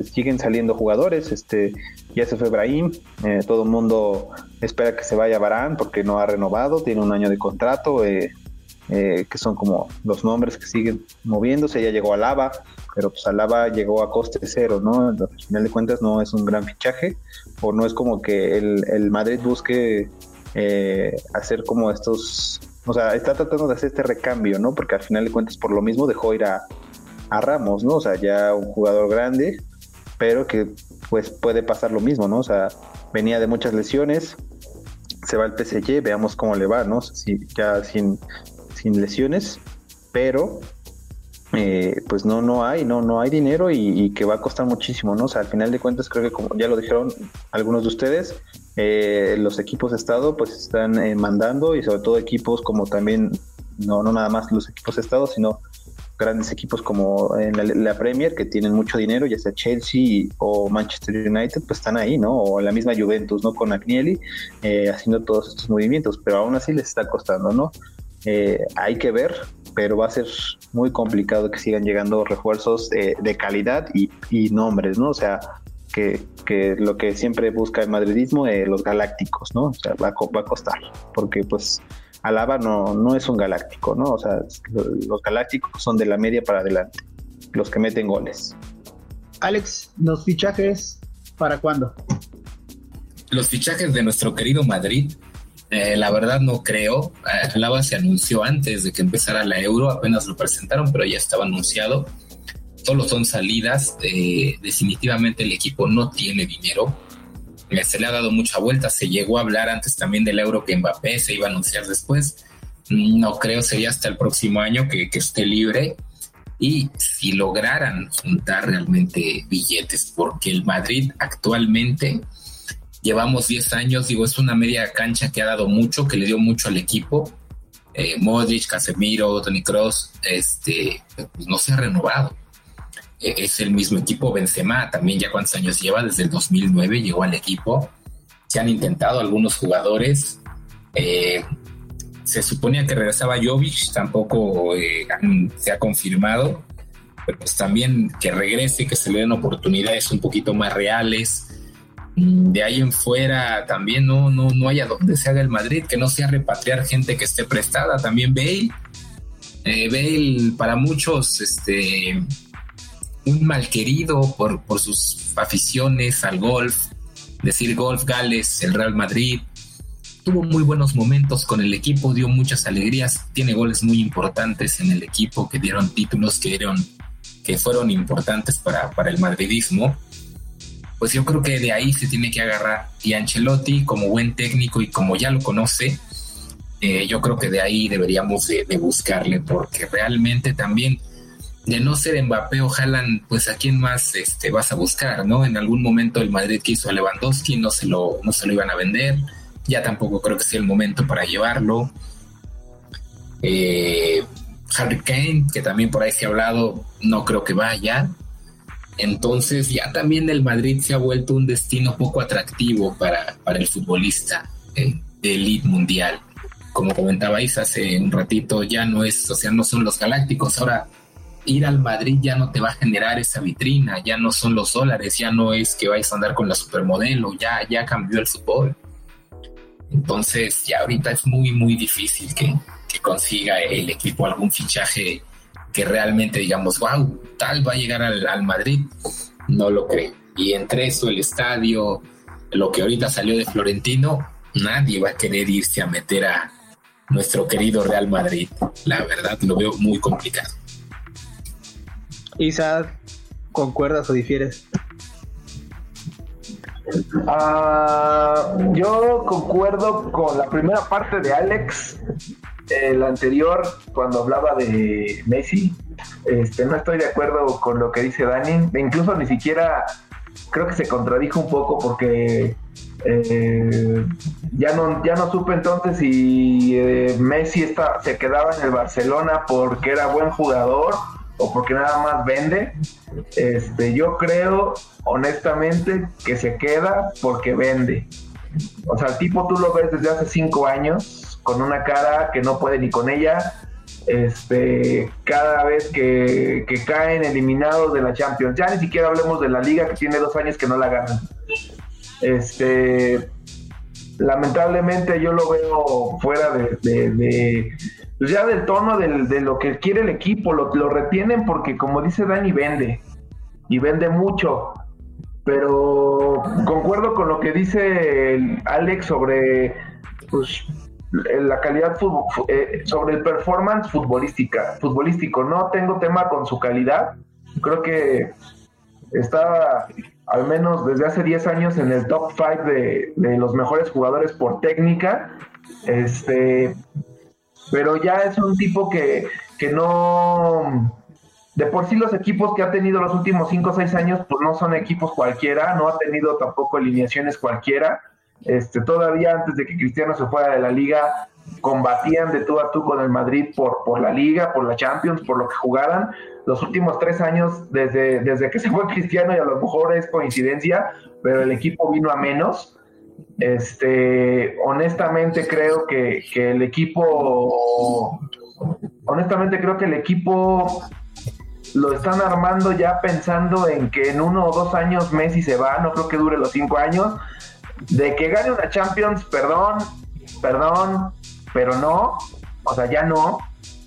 siguen saliendo jugadores, este, ya se fue Brahim, eh, todo el mundo espera que se vaya Barán porque no ha renovado, tiene un año de contrato, eh, eh, que son como los nombres que siguen moviéndose, ya llegó Alaba, pero pues Alaba llegó a coste cero, ¿no? Al final de cuentas no es un gran fichaje, o no es como que el, el Madrid busque eh, hacer como estos, o sea, está tratando de hacer este recambio, ¿no? Porque al final de cuentas por lo mismo dejó ir a, Ramos, ¿no? O sea, ya un jugador grande, pero que pues puede pasar lo mismo, ¿no? O sea, venía de muchas lesiones, se va al PSG, veamos cómo le va, ¿no? Si, ya sin, sin lesiones, pero eh, pues no, no hay, no, no hay dinero y, que va a costar muchísimo, ¿no? O sea, al final de cuentas creo que como ya lo dijeron algunos de ustedes, eh, los equipos de Estado pues están eh, mandando y sobre todo equipos como también, no, no nada más los equipos de Estado, sino grandes equipos como en la, Premier que tienen mucho dinero, ya sea Chelsea o Manchester United, pues están ahí, ¿no? O la misma Juventus, ¿no? Con Agnelli eh, haciendo todos estos movimientos, pero aún así les está costando, ¿no? Hay que ver, pero va a ser muy complicado que sigan llegando refuerzos de calidad y, y nombres, ¿no? O sea, que, lo que siempre busca el madridismo, eh, los galácticos, ¿no? O sea, va, va, a costar, porque pues Alaba no, no es un galáctico, ¿no? O sea, los galácticos son de la media para adelante, los que meten goles. Alex, ¿los fichajes para cuándo? Los fichajes de nuestro querido Madrid, eh, la verdad no creo. Eh, Alaba se anunció antes de que empezara la Euro, apenas lo presentaron, pero ya estaba anunciado solo son salidas. Eh, definitivamente el equipo no tiene dinero. Eh, se le ha dado mucha vuelta. Se llegó a hablar antes también del euro que Mbappé se iba a anunciar después. No creo sería hasta el próximo año que, esté libre. Y si lograran juntar realmente billetes, porque el Madrid actualmente llevamos 10 años, digo, es una media cancha que ha dado mucho, que le dio mucho al equipo. Eh, Modric, Casemiro, Tony Cross, este, pues no se ha renovado. E-, es el mismo equipo Benzema, también ya cuántos años lleva, desde el 2009 llegó al equipo. Se han intentado algunos jugadores. Eh, se suponía que regresaba Jovic, tampoco eh, se ha confirmado, pero pues también que regrese, que se le den oportunidades un poquito más reales. De ahí en fuera también no, no, no hay a dónde se haga el Madrid, que no sea repatriar gente que esté prestada. También Bale, eh, Bale para muchos, este, un malquerido por, por sus aficiones al golf, decir golf Gales, el Real Madrid. Tuvo muy buenos momentos con el equipo, dio muchas alegrías, tiene goles muy importantes en el equipo que dieron títulos que dieron que fueron importantes para, para el madridismo. Pues yo creo que de ahí se tiene que agarrar. Y Ancelotti, como buen técnico y como ya lo conoce, eh, yo creo que de ahí deberíamos de, buscarle, porque realmente también de no ser Mbappé o Haaland, pues a quién más este, vas a buscar, ¿no? En algún momento el Madrid quiso a Lewandowski, no se lo, no se lo iban a vender, ya tampoco creo que sea el momento para llevarlo. Eh, Harry Kane, que también por ahí se ha hablado, no creo que vaya. Entonces ya también el Madrid se ha vuelto un destino poco atractivo para, para el futbolista eh, de elite mundial. Como comentabais hace un ratito, ya no es, o sea, no son los galácticos, ahora ir al Madrid ya no te va a generar esa vitrina, ya no son los dólares, ya no es que vayas a andar con la supermodelo, ya, ya cambió el fútbol. Entonces ya ahorita es muy, muy difícil que, consiga el equipo algún fichaje que realmente digamos, wow, tal va a llegar al, Madrid. no lo creo. Y entre eso, el estadio, lo que ahorita salió de Florentino, nadie va a querer irse a meter a nuestro querido Real Madrid. La verdad, lo veo muy complicado. Isa, ¿concuerdas o difieres? Ah, yo concuerdo con la primera parte de Alex, el anterior, cuando hablaba de Messi. Este, no estoy de acuerdo con lo que dice Dani. Incluso ni siquiera creo que se contradijo un poco porque eh, ya no ya no supe entonces si eh, Messi está, se quedaba en el Barcelona porque era buen jugador o porque nada más vende. Este, yo creo honestamente que se queda porque vende. O sea, el tipo tú lo ves desde hace cinco años con una cara que no puede ni con ella. Este, cada vez que, caen eliminados de la Champions, ya ni siquiera hablemos de la liga que tiene dos años que no la ganan. Este, lamentablemente yo lo veo fuera de, pues ya del tono de lo que quiere el equipo, lo, lo, retienen porque como dice Dani, vende y vende mucho. Pero concuerdo con lo que dice Alex sobre pues, la calidad eh, sobre el performance futbolística, futbolístico. No tengo tema con su calidad. Creo que está al menos desde hace 10 años en el top 5 de, de, los mejores jugadores por técnica. Este, pero ya es un tipo que, que no. De por sí los equipos que ha tenido los últimos 5 o 6 años, pues no son equipos cualquiera, no ha tenido tampoco alineaciones cualquiera. Este, todavía antes de que Cristiano se fuera de la liga, combatían de tú a tú con el Madrid por, por la liga, por la Champions, por lo que jugaran. Los últimos tres años, desde, desde que se fue Cristiano, y a lo mejor es coincidencia, pero el equipo vino a menos. Este, honestamente creo que, que el equipo, honestamente creo que el equipo lo están armando ya pensando en que en uno o dos años Messi se va, no creo que dure los cinco años. De que gane una Champions, perdón, perdón, pero no, o sea, ya no.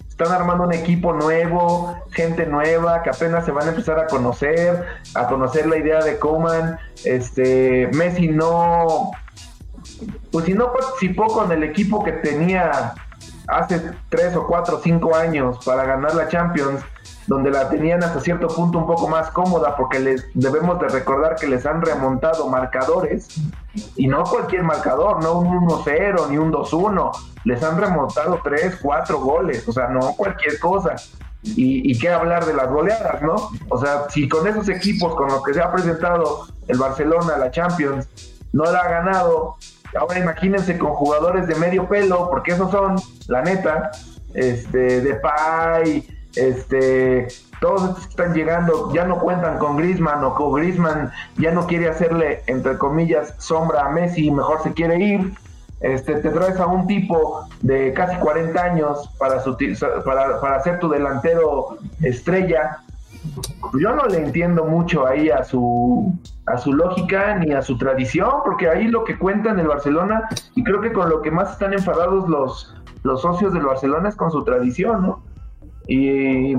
Están armando un equipo nuevo, gente nueva que apenas se van a empezar a conocer, a conocer la idea de Coman. Este, Messi no, pues si no participó con el equipo que tenía hace tres o cuatro o cinco años para ganar la Champions, donde la tenían hasta cierto punto un poco más cómoda, porque les debemos de recordar que les han remontado marcadores, y no cualquier marcador, no un 1-0 ni un 2-1, les han remontado 3, 4 goles, o sea, no cualquier cosa. Y, y qué hablar de las goleadas, ¿no? O sea, si con esos equipos con los que se ha presentado el Barcelona, la Champions, no la ha ganado, ahora imagínense con jugadores de medio pelo, porque esos son, la neta, este, de Pay, este, todos estos que están llegando ya no cuentan con Grisman o con Grisman ya no quiere hacerle, entre comillas, sombra a Messi mejor se quiere ir. Este, te traes a un tipo de casi 40 años para, para, para ser tu delantero estrella. Yo no le entiendo mucho ahí a su, a su lógica ni a su tradición, porque ahí lo que cuenta en el Barcelona, y creo que con lo que más están enfadados los, los socios del Barcelona es con su tradición, ¿no? Y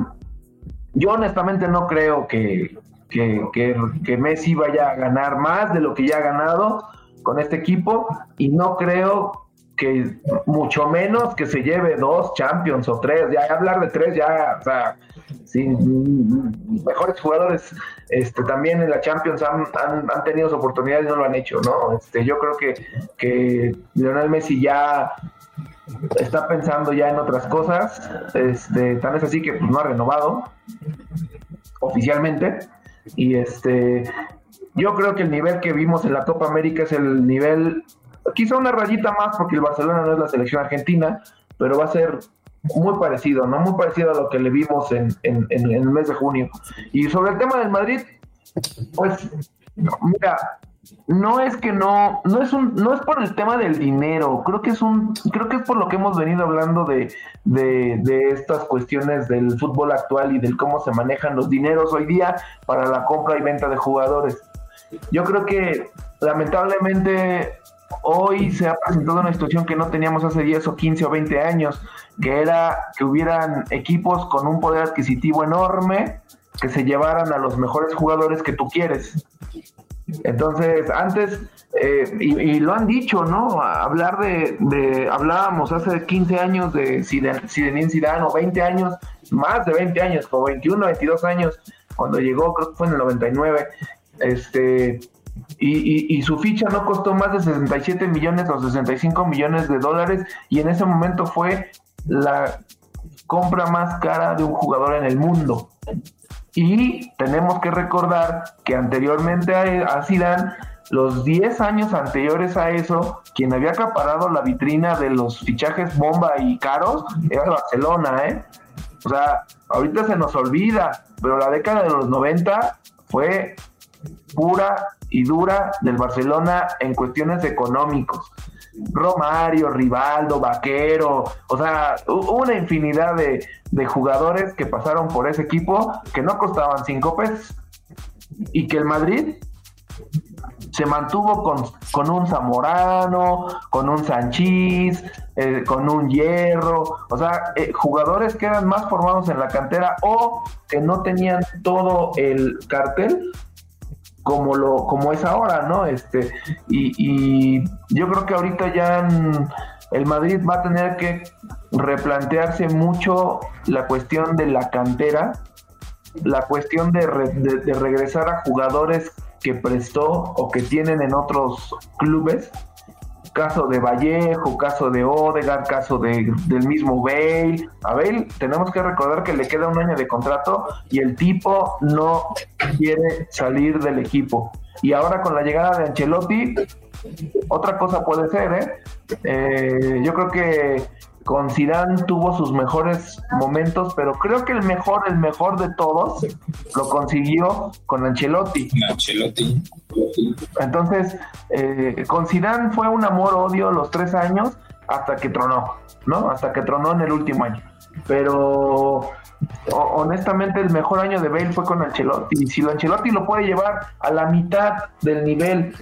yo honestamente no creo que, que, Messi vaya a ganar más de lo que ya ha ganado con este equipo y no creo que mucho menos que se lleve dos Champions o tres, ya hablar de tres ya, o sea, sin mejores jugadores este también en la Champions han, han, tenido su oportunidad y no lo han hecho, ¿no? Este, yo creo que, que Lionel Messi ya está pensando ya en otras cosas. Este, tan es así que pues, no ha renovado oficialmente. Y este, yo creo que el nivel que vimos en la Copa América es el nivel, quizá una rayita más, porque el Barcelona no es la selección argentina, pero va a ser muy parecido, ¿no? Muy parecido a lo que le vimos en, en el mes de junio. Y sobre el tema del Madrid, pues, mira, no es que no, no es un, no es por el tema del dinero, creo que es un, creo que es por lo que hemos venido hablando de, de, estas cuestiones del fútbol actual y del cómo se manejan los dineros hoy día para la compra y venta de jugadores. Yo creo que lamentablemente hoy se ha presentado una situación que no teníamos hace 10 o 15 o 20 años, que era que hubieran equipos con un poder adquisitivo enorme que se llevaran a los mejores jugadores que tú quieres. Entonces, antes, eh, y, lo han dicho, ¿no? Hablar de, hablábamos hace 15 años de Zinedine Zidane, o 20 años, más de 20 años, o 21, 22 años, cuando llegó, creo que fue en el 99, este, y, y, su ficha no costó más de 67 millones o 65 millones de dólares, y en ese momento fue la compra más cara de un jugador en el mundo. Y tenemos que recordar que anteriormente a, Zidane, los 10 años anteriores a eso, quien había acaparado la vitrina de los fichajes bomba y caros era Barcelona, ¿eh? O sea, ahorita se nos olvida, pero la década de los 90 fue pura y dura del Barcelona en cuestiones económicos. Romario, Rivaldo, Vaquero, o sea, una infinidad de, jugadores que pasaron por ese equipo que no costaban cinco pesos. Y que el Madrid se mantuvo con, un Zamorano, con un Sanchís, eh, con un Hierro, o sea, eh, jugadores que eran más formados en la cantera o que no tenían todo el cartel como lo como es ahora, ¿no? Este y, yo creo que ahorita ya el Madrid va a tener que replantearse mucho la cuestión de la cantera, la cuestión de, de regresar a jugadores que prestó o que tienen en otros clubes caso de Vallejo, caso de Odegaard, caso de, del mismo Bale. A Bale tenemos que recordar que le queda un año de contrato y el tipo no quiere salir del equipo. Y ahora con la llegada de Ancelotti, otra cosa puede ser, ¿eh? eh yo creo que con Zidane tuvo sus mejores momentos, pero creo que el mejor, el mejor de todos, lo consiguió con Ancelotti. Ancelotti. Entonces, eh, con Zidane fue un amor-odio los tres años hasta que tronó, ¿no? Hasta que tronó en el último año. Pero honestamente el mejor año de Bale fue con Ancelotti. Y si Ancelotti lo puede llevar a la mitad del nivel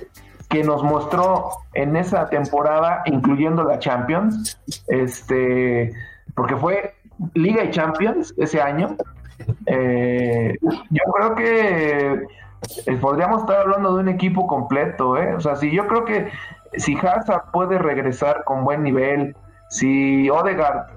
que nos mostró en esa temporada, incluyendo la Champions, este, porque fue Liga y Champions ese año. Eh, yo creo que eh, podríamos estar hablando de un equipo completo, ¿eh? O sea, si yo creo que si Hazard puede regresar con buen nivel, si Odegaard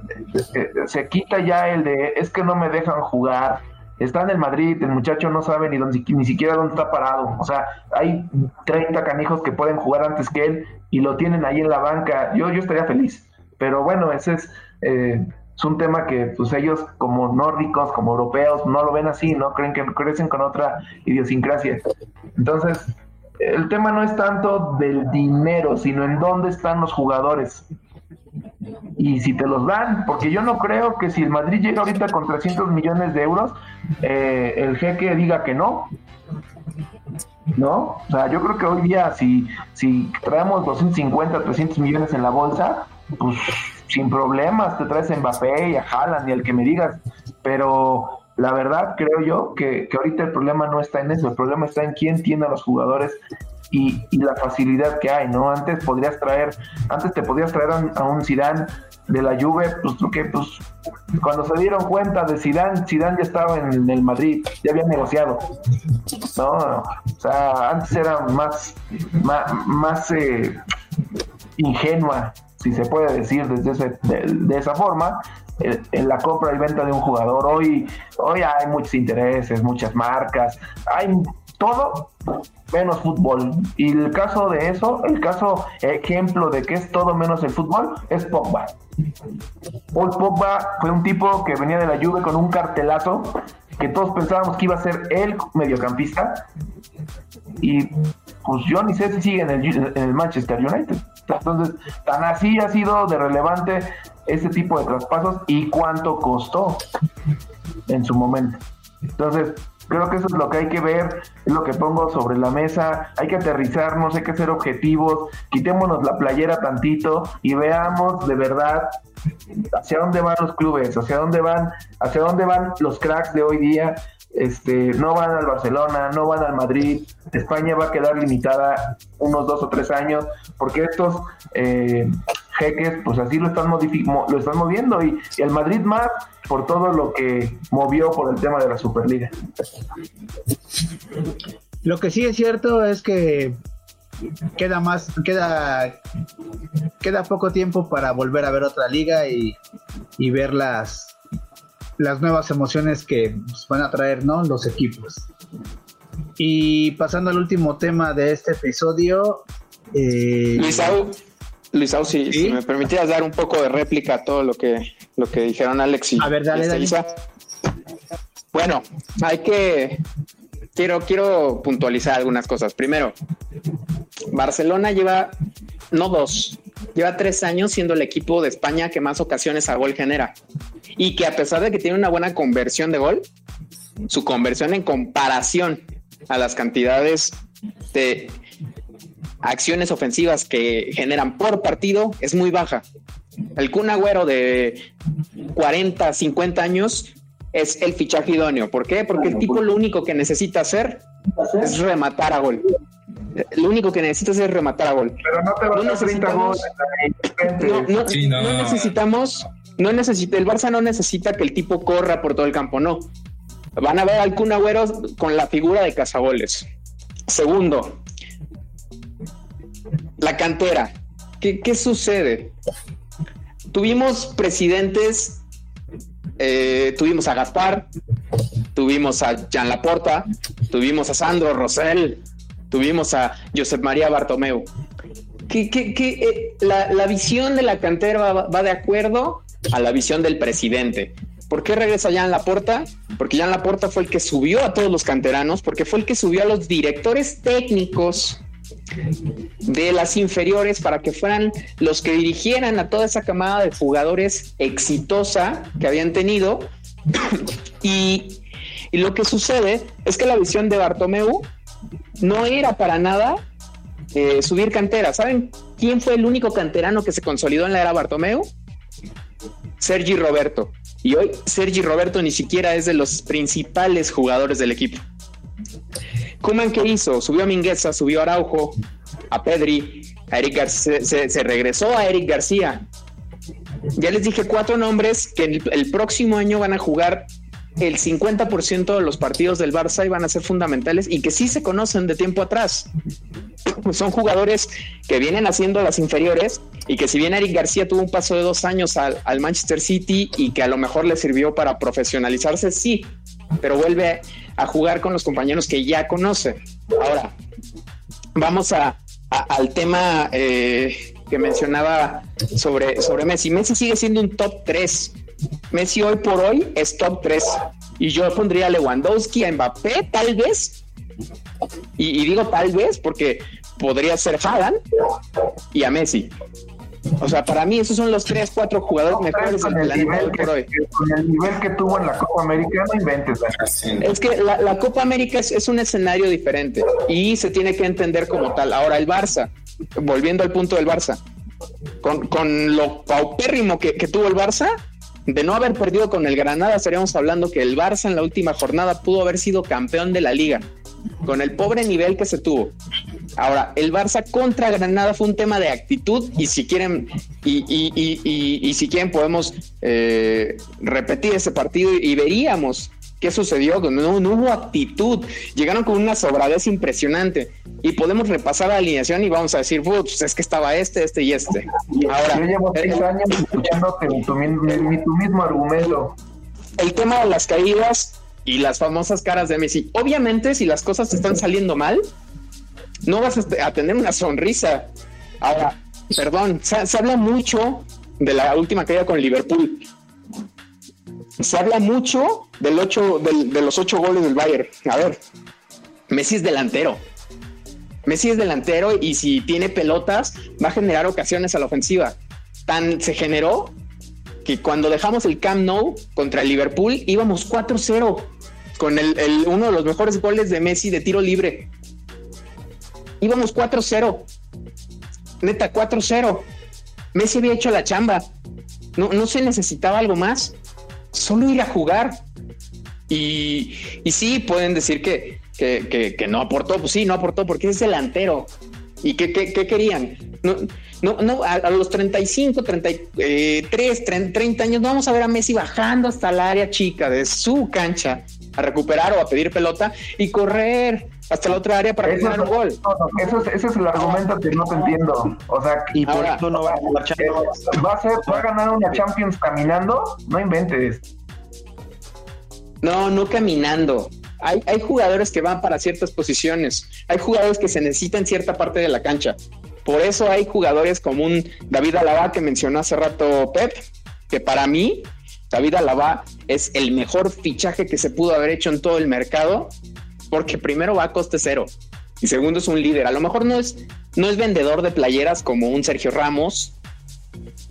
eh, se quita ya el de es que no me dejan jugar, está en el Madrid, el muchacho no sabe ni, dónde, ni siquiera dónde está parado. O sea, hay 30 canijos que pueden jugar antes que él y lo tienen ahí en la banca. Yo, yo estaría feliz. Pero bueno, ese es, eh, es un tema que pues ellos como nórdicos, como europeos, no lo ven así, ¿no? Creen que crecen con otra idiosincrasia. Entonces, el tema no es tanto del dinero, sino en dónde están los jugadores y si te los dan, porque yo no creo que si el Madrid llega ahorita con 300 millones de euros, eh, el jeque diga que no. ¿No? O sea, yo creo que hoy día si, si traemos 250, 300 millones en la bolsa, pues sin problemas te traes a Mbappé y a Haaland y el que me digas, pero la verdad creo yo que, que ahorita el problema no está en eso, el problema está en quién tiene a los jugadores y, la facilidad que hay, ¿no? Antes podrías traer, antes te podías traer a, un Zidane de la Juve, pues que pues cuando se dieron cuenta de Zidane, Zidane ya estaba en, el Madrid, ya había negociado, ¿no? O sea, antes era más, más, eh, ingenua, si se puede decir desde de, esa forma, en la compra y venta de un jugador. Hoy, hoy hay muchos intereses, muchas marcas, hay todo menos fútbol. Y el caso de eso, el caso ejemplo de que es todo menos el fútbol, es Pogba. Paul Pogba fue un tipo que venía de la Juve con un cartelazo que todos pensábamos que iba a ser el mediocampista. Y pues yo ni sé si sigue en el, Manchester United. Entonces, tan así ha sido de relevante este tipo de traspasos y cuánto costó en su momento. Entonces, Creo que eso es lo que hay que ver, es lo que pongo sobre la mesa. Hay que aterrizarnos, hay que ser objetivos, quitémonos la playera tantito y veamos de verdad hacia dónde van los clubes, hacia dónde van, hacia dónde van los cracks de hoy día. Este, no van al Barcelona, no van al Madrid. España va a quedar limitada unos dos o tres años porque estos eh, jeques, pues así lo están, lo están moviendo y, el Madrid más por todo lo que movió por el tema de la Superliga. Lo que sí es cierto es que queda más, queda, queda poco tiempo para volver a ver otra liga y, y ver las, las nuevas emociones que van a traer ¿no? los equipos. Y pasando al último tema de este episodio. Eh... Luisau, si, me permitieras dar un poco de réplica a todo lo que, lo que dijeron Alex y A ver, dale, dale. Bueno, hay que. Quiero, quiero puntualizar algunas cosas. Primero, Barcelona lleva, no dos, lleva tres años siendo el equipo de España que más ocasiones a gol genera. Y que a pesar de que tiene una buena conversión de gol, su conversión en comparación a las cantidades de acciones ofensivas que generan por partido es muy baja. El Kun Agüero de 40, 50 años es el fichaje idóneo. ¿Por qué? Porque el tipo lo único que necesita hacer es rematar a gol. Lo único que necesitas es rematar a gol. Pero no te va a 30 goles. No, no, no, necesitamos, no necesita, el Barça no necesita que el tipo corra por todo el campo, no. Van a ver al Kun Agüero con la figura de cazagoles. Segundo, la cantera. ¿Qué, qué sucede? Tuvimos presidentes, eh, tuvimos a Gaspar, tuvimos a Jean Laporta, tuvimos a Sandro Rosell, tuvimos a Josep María Bartomeu. Que, eh, la, visión de la cantera va, de acuerdo a la visión del presidente. ¿Por qué regresa Jan Laporta? Porque Jan Laporta fue el que subió a todos los canteranos, porque fue el que subió a los directores técnicos de las inferiores para que fueran los que dirigieran a toda esa camada de jugadores exitosa que habían tenido. y, lo que sucede es que la visión de Bartomeu no era para nada eh, subir cantera. ¿Saben quién fue el único canterano que se consolidó en la era Bartomeu? Sergi Roberto. Y hoy Sergi Roberto ni siquiera es de los principales jugadores del equipo. Kuman, ¿qué hizo? Subió a Mingueza, subió a Araujo, a Pedri, a Eric García, se, regresó a Eric García. Ya les dije cuatro nombres que el, próximo año van a jugar el 50% de los partidos del Barça y van a ser fundamentales y que sí se conocen de tiempo atrás. Son jugadores que vienen haciendo las inferiores y que si bien Eric García tuvo un paso de dos años al, al Manchester City y que a lo mejor le sirvió para profesionalizarse, sí, pero vuelve a jugar con los compañeros que ya conoce. Ahora, vamos a, al tema eh, que mencionaba sobre, sobre Messi. Messi sigue siendo un top 3. Messi hoy por hoy es top 3. Y yo pondría a Lewandowski, a Mbappé, tal vez. Y, digo tal vez porque podría ser Haaland y a Messi. O sea, para mí esos son los tres, cuatro jugadores mejores del planeta por hoy. Con el nivel que tuvo en la Copa América, no inventes. Es que la, Copa América es, un escenario diferente y se tiene que entender como tal. Ahora, el Barça, volviendo al punto del Barça, con, lo paupérrimo que, que tuvo el Barça, de no haber perdido con el Granada, estaríamos hablando que el Barça en la última jornada pudo haber sido campeón de la liga, con el pobre nivel que se tuvo. Ahora, el Barça contra Granada fue un tema de actitud y si quieren, y, y, si quieren podemos eh, repetir ese partido y veríamos qué sucedió, no, no hubo actitud, llegaron con una sobradez impresionante y podemos repasar la alineación y vamos a decir, pues es que estaba este, este y este. Ahora, yo llevo seis años escuchándote tu, tu mismo argumento. El tema de las caídas y las famosas caras de Messi. Obviamente, si las cosas están saliendo mal, no vas a tener una sonrisa. Ahora, perdón, se, habla mucho de la última caída con Liverpool. Se habla mucho del ocho, de los ocho goles del Bayern. A ver, Messi es delantero. Messi es delantero y si tiene pelotas va a generar ocasiones a la ofensiva. Tan se generó que cuando dejamos el Camp Nou contra el Liverpool íbamos 4-0 con el, uno de los mejores goles de Messi de tiro libre íbamos 4-0. Neta, 4-0. Messi había hecho la chamba. No, no se necesitaba algo más. Solo ir a jugar. Y, y sí, pueden decir que, que, que, no aportó. Pues sí, no aportó porque es delantero. ¿Y qué, qué, qué querían? No, no, no a, los 35, 33, 30 años, no vamos a ver a Messi bajando hasta el área chica de su cancha a recuperar o a pedir pelota y correr hasta la otra área para ganar un gol. eso, es, ese es el argumento que no te entiendo. O sea, y por eso no va a, va a, ser, va a ganar una Champions caminando, no inventes. No, no caminando. Hay, hay jugadores que van para ciertas posiciones. Hay jugadores que se necesitan cierta parte de la cancha. Por eso hay jugadores como un David Alaba que mencionó hace rato Pep, que para mí David Alaba es el mejor fichaje que se pudo haber hecho en todo el mercado, porque primero va a coste cero y segundo es un líder. A lo mejor no es, no es vendedor de playeras como un Sergio Ramos,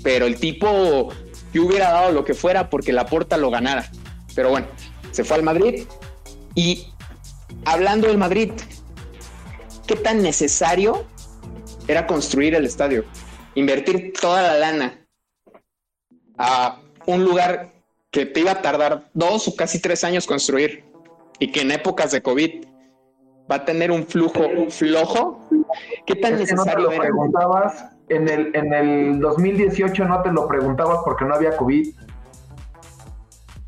pero el tipo que hubiera dado lo que fuera porque la porta lo ganara. Pero bueno, se fue al Madrid y hablando del Madrid, ¿qué tan necesario era construir el estadio? Invertir toda la lana a un lugar que te iba a tardar dos o casi tres años construir y que en épocas de COVID va a tener un flujo flojo, ¿qué tan necesario no te lo preguntabas en el, en el 2018 no te lo preguntabas porque no había COVID.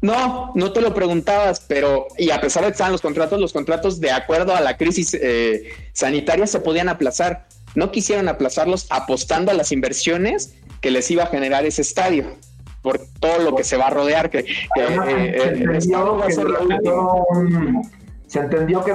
No, no te lo preguntabas, pero y a pesar de que estaban los contratos, los contratos de acuerdo a la crisis eh, sanitaria se podían aplazar. No quisieron aplazarlos apostando a las inversiones que les iba a generar ese estadio por todo lo que se va a rodear, que, se entendió que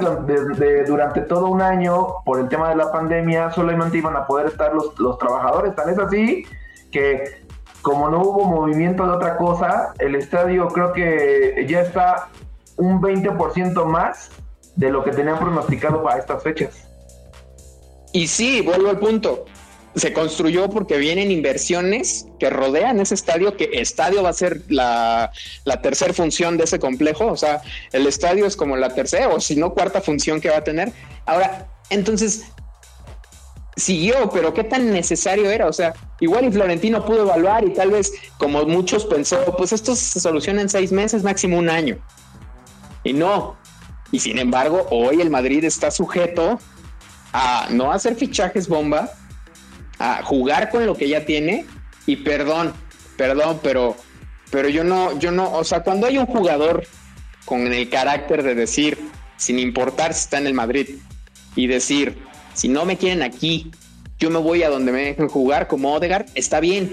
durante todo un año, por el tema de la pandemia, solamente iban a poder estar los, los trabajadores. Tan es así que como no hubo movimiento de otra cosa, el estadio creo que ya está un 20% más de lo que tenían pronosticado para estas fechas. Y sí, vuelvo al punto se construyó porque vienen inversiones que rodean ese estadio, que estadio va a ser la, la tercera función de ese complejo, o sea, el estadio es como la tercera o si no cuarta función que va a tener. Ahora, entonces, siguió, pero qué tan necesario era, o sea, igual y Florentino pudo evaluar y tal vez como muchos pensó, pues esto se soluciona en seis meses, máximo un año. Y no. Y sin embargo, hoy el Madrid está sujeto a no hacer fichajes bomba, a jugar con lo que ya tiene y perdón, perdón, pero, pero yo no, yo no, o sea, cuando hay un jugador con el carácter de decir, sin importar si está en el Madrid, y decir, si no me quieren aquí, yo me voy a donde me dejen jugar como Odegaard, está bien,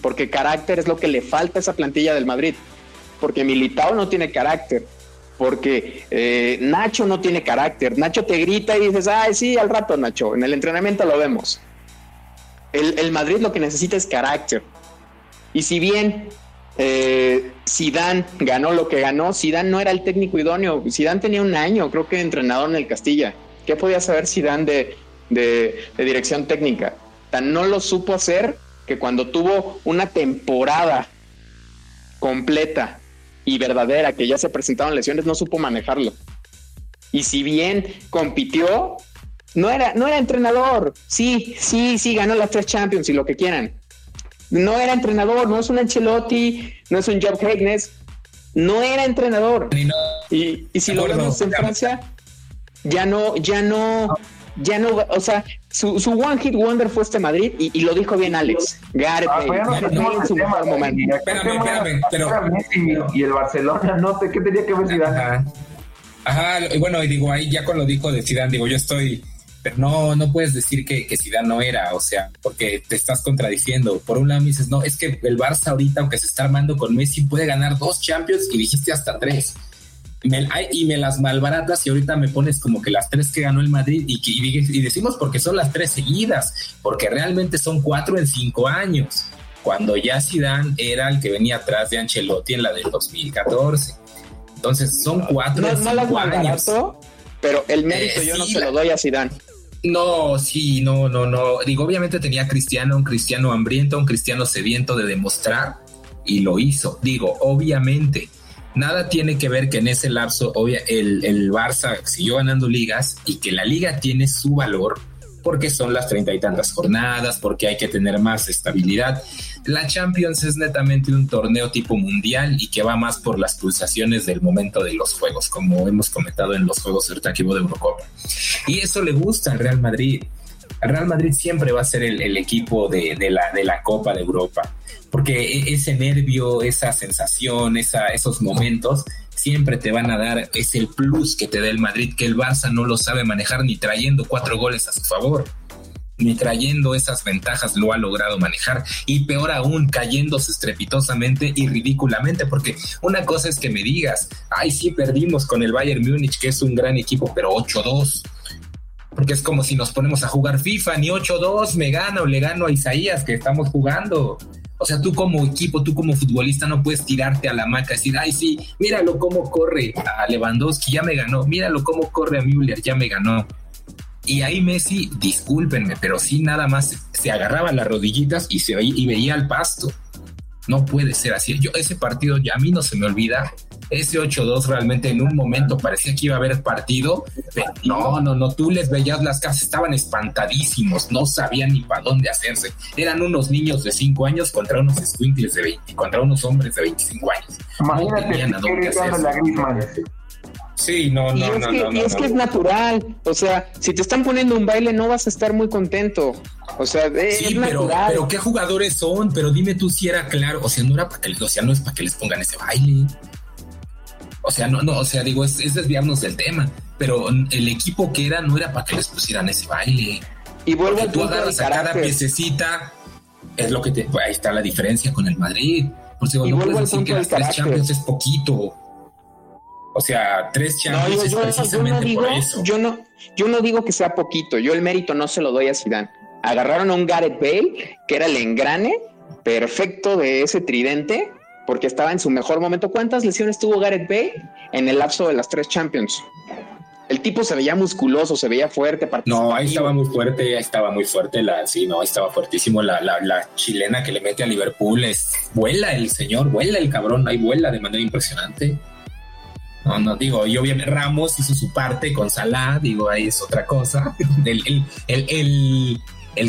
porque carácter es lo que le falta a esa plantilla del Madrid, porque Militao no tiene carácter, porque eh, Nacho no tiene carácter, Nacho te grita y dices, ay, sí, al rato Nacho, en el entrenamiento lo vemos. El, Madrid lo que necesita es carácter. Y si bien eh, ganó lo que ganó, Zidane no era el técnico idóneo. Zidane tenía un año, creo que entrenador en el Castilla. ¿Qué podía saber Zidane de, de, de dirección técnica? Tan no lo supo hacer que cuando tuvo una temporada completa y verdadera, que ya se presentaron lesiones, no supo manejarlo. Y si bien compitió, no era, no era entrenador. Sí, sí, sí, ganó las tres Champions y lo que quieran. No era entrenador, no es un Ancelotti, no es un Job Haynes, no era entrenador. Y, y si lo vemos en Francia, ya no, ya no, ya no, o sea, su, su One Hit Wonder fue este Madrid y, y lo dijo bien Alex. Gareth ah, en su mejor momento. Espérame, espérame, pero... Y el Barcelona, no sé qué tenía que ver Zidane. Ajá, y bueno, y digo, ahí ya con lo dijo de Zidane, digo, yo estoy pero no, no puedes decir que, que Zidane no era, o sea, porque te estás contradiciendo. Por un lado me dices, no, es que el Barça ahorita, aunque se está armando con Messi, puede ganar dos Champions y dijiste hasta tres. y me las malbaratas y ahorita me pones como que las tres que ganó el Madrid y, y, decimos porque son las tres seguidas, porque realmente son cuatro en cinco años, cuando ya Zidane era el que venía atrás de Ancelotti en la del 2014. Entonces son cuatro en cinco años. Pero el mérito eh, yo no se lo doy a Zidane. No, sí, no, no, no. Digo, obviamente tenía Cristiano, un Cristiano hambriento, un Cristiano sediento de demostrar y lo hizo. Digo, obviamente, nada tiene que ver que en ese lapso el, el Barça siguió ganando ligas y que la liga tiene su valor porque son las treinta y tantas jornadas, porque hay que tener más estabilidad. La Champions es netamente un torneo tipo mundial y que va más por las pulsaciones del momento de los juegos, como hemos comentado en los juegos del de Eurocopa. Y eso le gusta al Real Madrid. el Real Madrid siempre va a ser el, equipo de, la, de la Copa de Europa, porque e, ese nervio, esa sensación, esa, esos momentos siempre te van a dar, es el plus que te da el Madrid, que el Barça no lo sabe manejar ni trayendo cuatro goles a su favor ni trayendo esas ventajas lo ha logrado manejar y peor aún cayéndose estrepitosamente y ridículamente porque una cosa es que me digas, ay sí perdimos con el Bayern Múnich que es un gran equipo pero 8-2 porque es como si nos ponemos a jugar FIFA, ni 8-2 me gana o le gano a Isaías que estamos jugando. O sea, tú como equipo, tú como futbolista no puedes tirarte a la maca y decir, ay, sí, míralo cómo corre a Lewandowski, ya me ganó, míralo cómo corre a Müller, ya me ganó. Y ahí Messi, discúlpenme, pero sí nada más se agarraba las rodillitas y, se, y veía al pasto. No puede ser así. Yo ese partido ya a mí no se me olvida. Ese 8-2 realmente en un momento parecía que iba a haber partido, pero no, no, no, tú les veías las casas, estaban espantadísimos, no sabían ni para dónde hacerse. Eran unos niños de 5 años contra unos squinkles de 20, contra unos hombres de 25 años. Imagínate, no tenían a dónde hacerse. Sí, no, no, y es no, que, no, y es que es natural. O sea, si te están poniendo un baile, no vas a estar muy contento. O sea, es sí, pero, natural. pero qué jugadores son, pero dime tú si era claro, o sea, no era para que, o sea, no es para que les pongan ese baile. O sea, no, no, o sea, digo, es, desviarnos del tema, pero el equipo que era no era para que les pusieran ese baile. Y vuelvo a tú agarras a cada piececita, es lo que te, ahí está la diferencia con el Madrid. Por eso no puedes decir que las tres Champions es poquito. O sea, tres Champions es precisamente digo, por eso. Yo no, yo no digo que sea poquito, yo el mérito no se lo doy a Zidane. Agarraron a un Gareth Bale, que era el engrane perfecto de ese tridente, porque estaba en su mejor momento. ¿Cuántas lesiones tuvo Gareth Bale en el lapso de las tres Champions? El tipo se veía musculoso, se veía fuerte. No, ahí estaba muy fuerte, ahí estaba muy fuerte. La, sí, no, ahí estaba fuertísimo. La, la, la, chilena que le mete a Liverpool es vuela el señor, vuela el cabrón, ahí vuela de manera impresionante. No, no, digo, y obviamente Ramos hizo su parte con Salah, digo, ahí es otra cosa. El, el, el, el,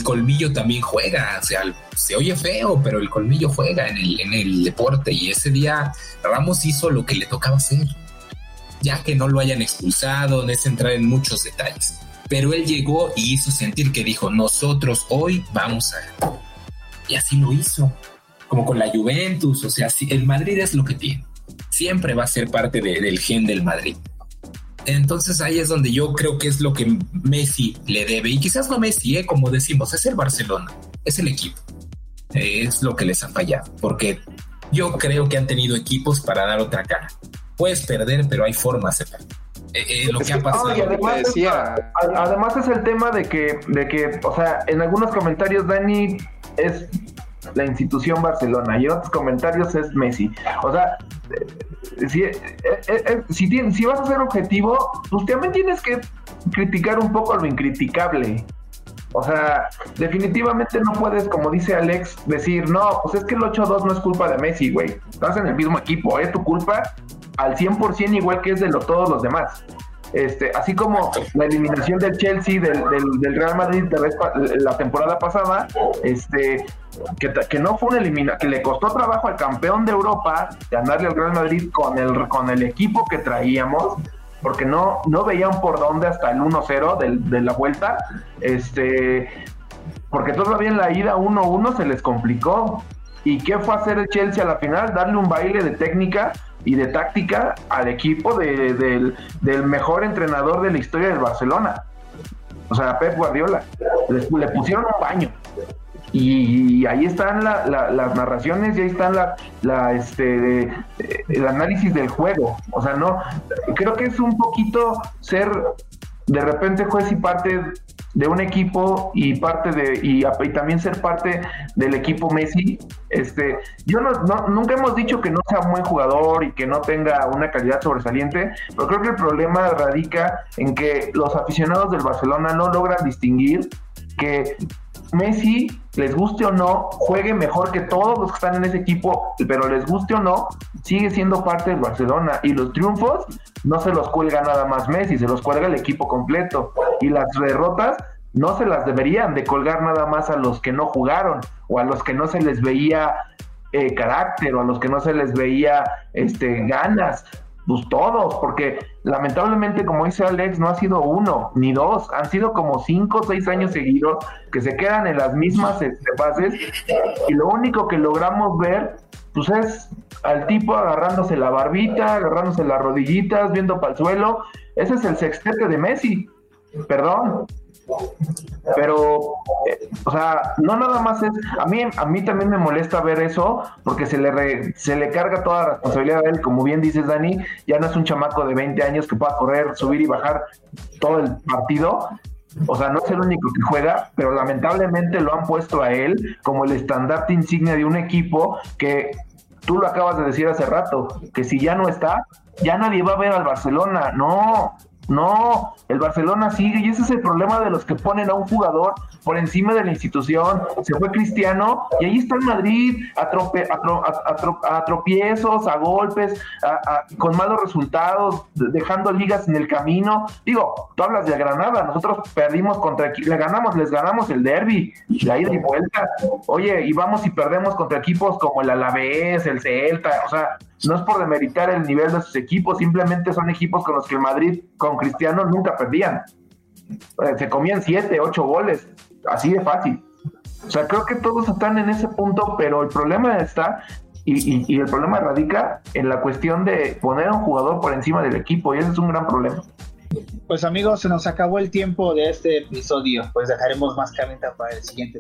colmillo también juega, o sea, se oye feo, pero el colmillo juega en el, en el deporte y ese día Ramos hizo lo que le tocaba hacer, ya que no lo hayan expulsado, no es entrar en muchos detalles. Pero él llegó y hizo sentir que dijo, nosotros hoy vamos a... Y así lo hizo, como con la Juventus, o sea, el Madrid es lo que tiene siempre va a ser parte del gen del Madrid. Entonces ahí es donde yo creo que es lo que Messi le debe. Y quizás no Messi, ¿eh? como decimos, es el Barcelona, es el equipo. es lo que les ha fallado. Porque yo creo que han tenido equipos para dar otra cara. Puedes perder, pero hay formas de perder. Eh, eh, lo que, ha pasado. además, es, el tema de que, de que, o sea, en algunos comentarios Dani es la institución Barcelona y otros comentarios es Messi. O sea, si, eh, eh, eh, si, vas a ser objetivo, pues también tienes que criticar un poco lo incriticable. O sea, definitivamente no puedes, como dice Alex, decir, no, pues es que el 8-2 no es culpa de Messi, güey. Estás en el mismo equipo, es tu culpa al 100% igual que es de lo, todos los demás. Este, así como la eliminación del Chelsea, del, Real Madrid la temporada pasada, este, que, no fue una eliminación, que le costó trabajo al campeón de Europa ganarle al Real Madrid con el, con el equipo que traíamos, porque no, no veían por dónde hasta el 1-0 de la vuelta, este, porque todavía en la ida 1-1 se les complicó. ¿Y qué fue hacer el Chelsea a la final? Darle un baile de técnica y de táctica al equipo del, mejor entrenador de la historia del Barcelona. O sea, Pep Guardiola. Le, pusieron un baño. Y, ahí están las narraciones y ahí están la, la este, el análisis del juego. O sea, no, creo que es un poquito ser de repente juez y parte de un equipo y parte de y, también ser parte del equipo Messi este yo no, nunca hemos dicho que no sea un buen jugador y que no tenga una calidad sobresaliente pero creo que el problema radica en que los aficionados del Barcelona no logran distinguir que Messi, les guste o no, juegue mejor que todos los que están en ese equipo, pero les guste o no, sigue siendo parte del Barcelona. Y los triunfos no se los cuelga nada más Messi, se los cuelga el equipo completo. Y las derrotas no se las deberían de colgar nada más a los que no jugaron o a los que no se les veía eh, carácter o a los que no se les veía este, ganas. Pues todos, porque lamentablemente, como dice Alex, no ha sido uno ni dos, han sido como cinco o seis años seguidos que se quedan en las mismas este, fases y lo único que logramos ver, pues es al tipo agarrándose la barbita, agarrándose las rodillitas, viendo para el suelo. Ese es el sextete de Messi, perdón. Pero, eh, o sea, no nada más es, a mí, a mí también me molesta ver eso, porque se le, se le carga toda la responsabilidad a él, como bien dices, Dani, ya no es un chamaco de 20 años que pueda correr, subir y bajar todo el partido, o sea, no es el único que juega, pero lamentablemente lo han puesto a él como el estandarte insignia de un equipo que tú lo acabas de decir hace rato, que si ya no está, ya nadie va a ver al Barcelona. No, no, el Barcelona sigue y ese es el problema de los que ponen a un jugador por encima de la institución. Se fue Cristiano y ahí está el Madrid a, a, tropiezos, a golpes, con malos resultados, dejando ligas en el camino. Digo, tú hablas de Granada, nosotros perdimos contra, le ganamos, les ganamos el derby, la ida y vuelta. Oye, y vamos y perdemos contra equipos como el Alavés, el Celta, o sea, no es por demeritar el nivel de sus equipos, simplemente son equipos con los que el Madrid con Cristiano nunca perdían. Eh, se comían siete, ocho goles, así de fácil. O sea, creo que todos están en ese punto, pero el problema está, y, y, el problema radica en la cuestión de poner a un jugador por encima del equipo, y ese es un gran problema. Pues amigos, se nos acabó el tiempo de este episodio, pues dejaremos más calenta para el siguiente.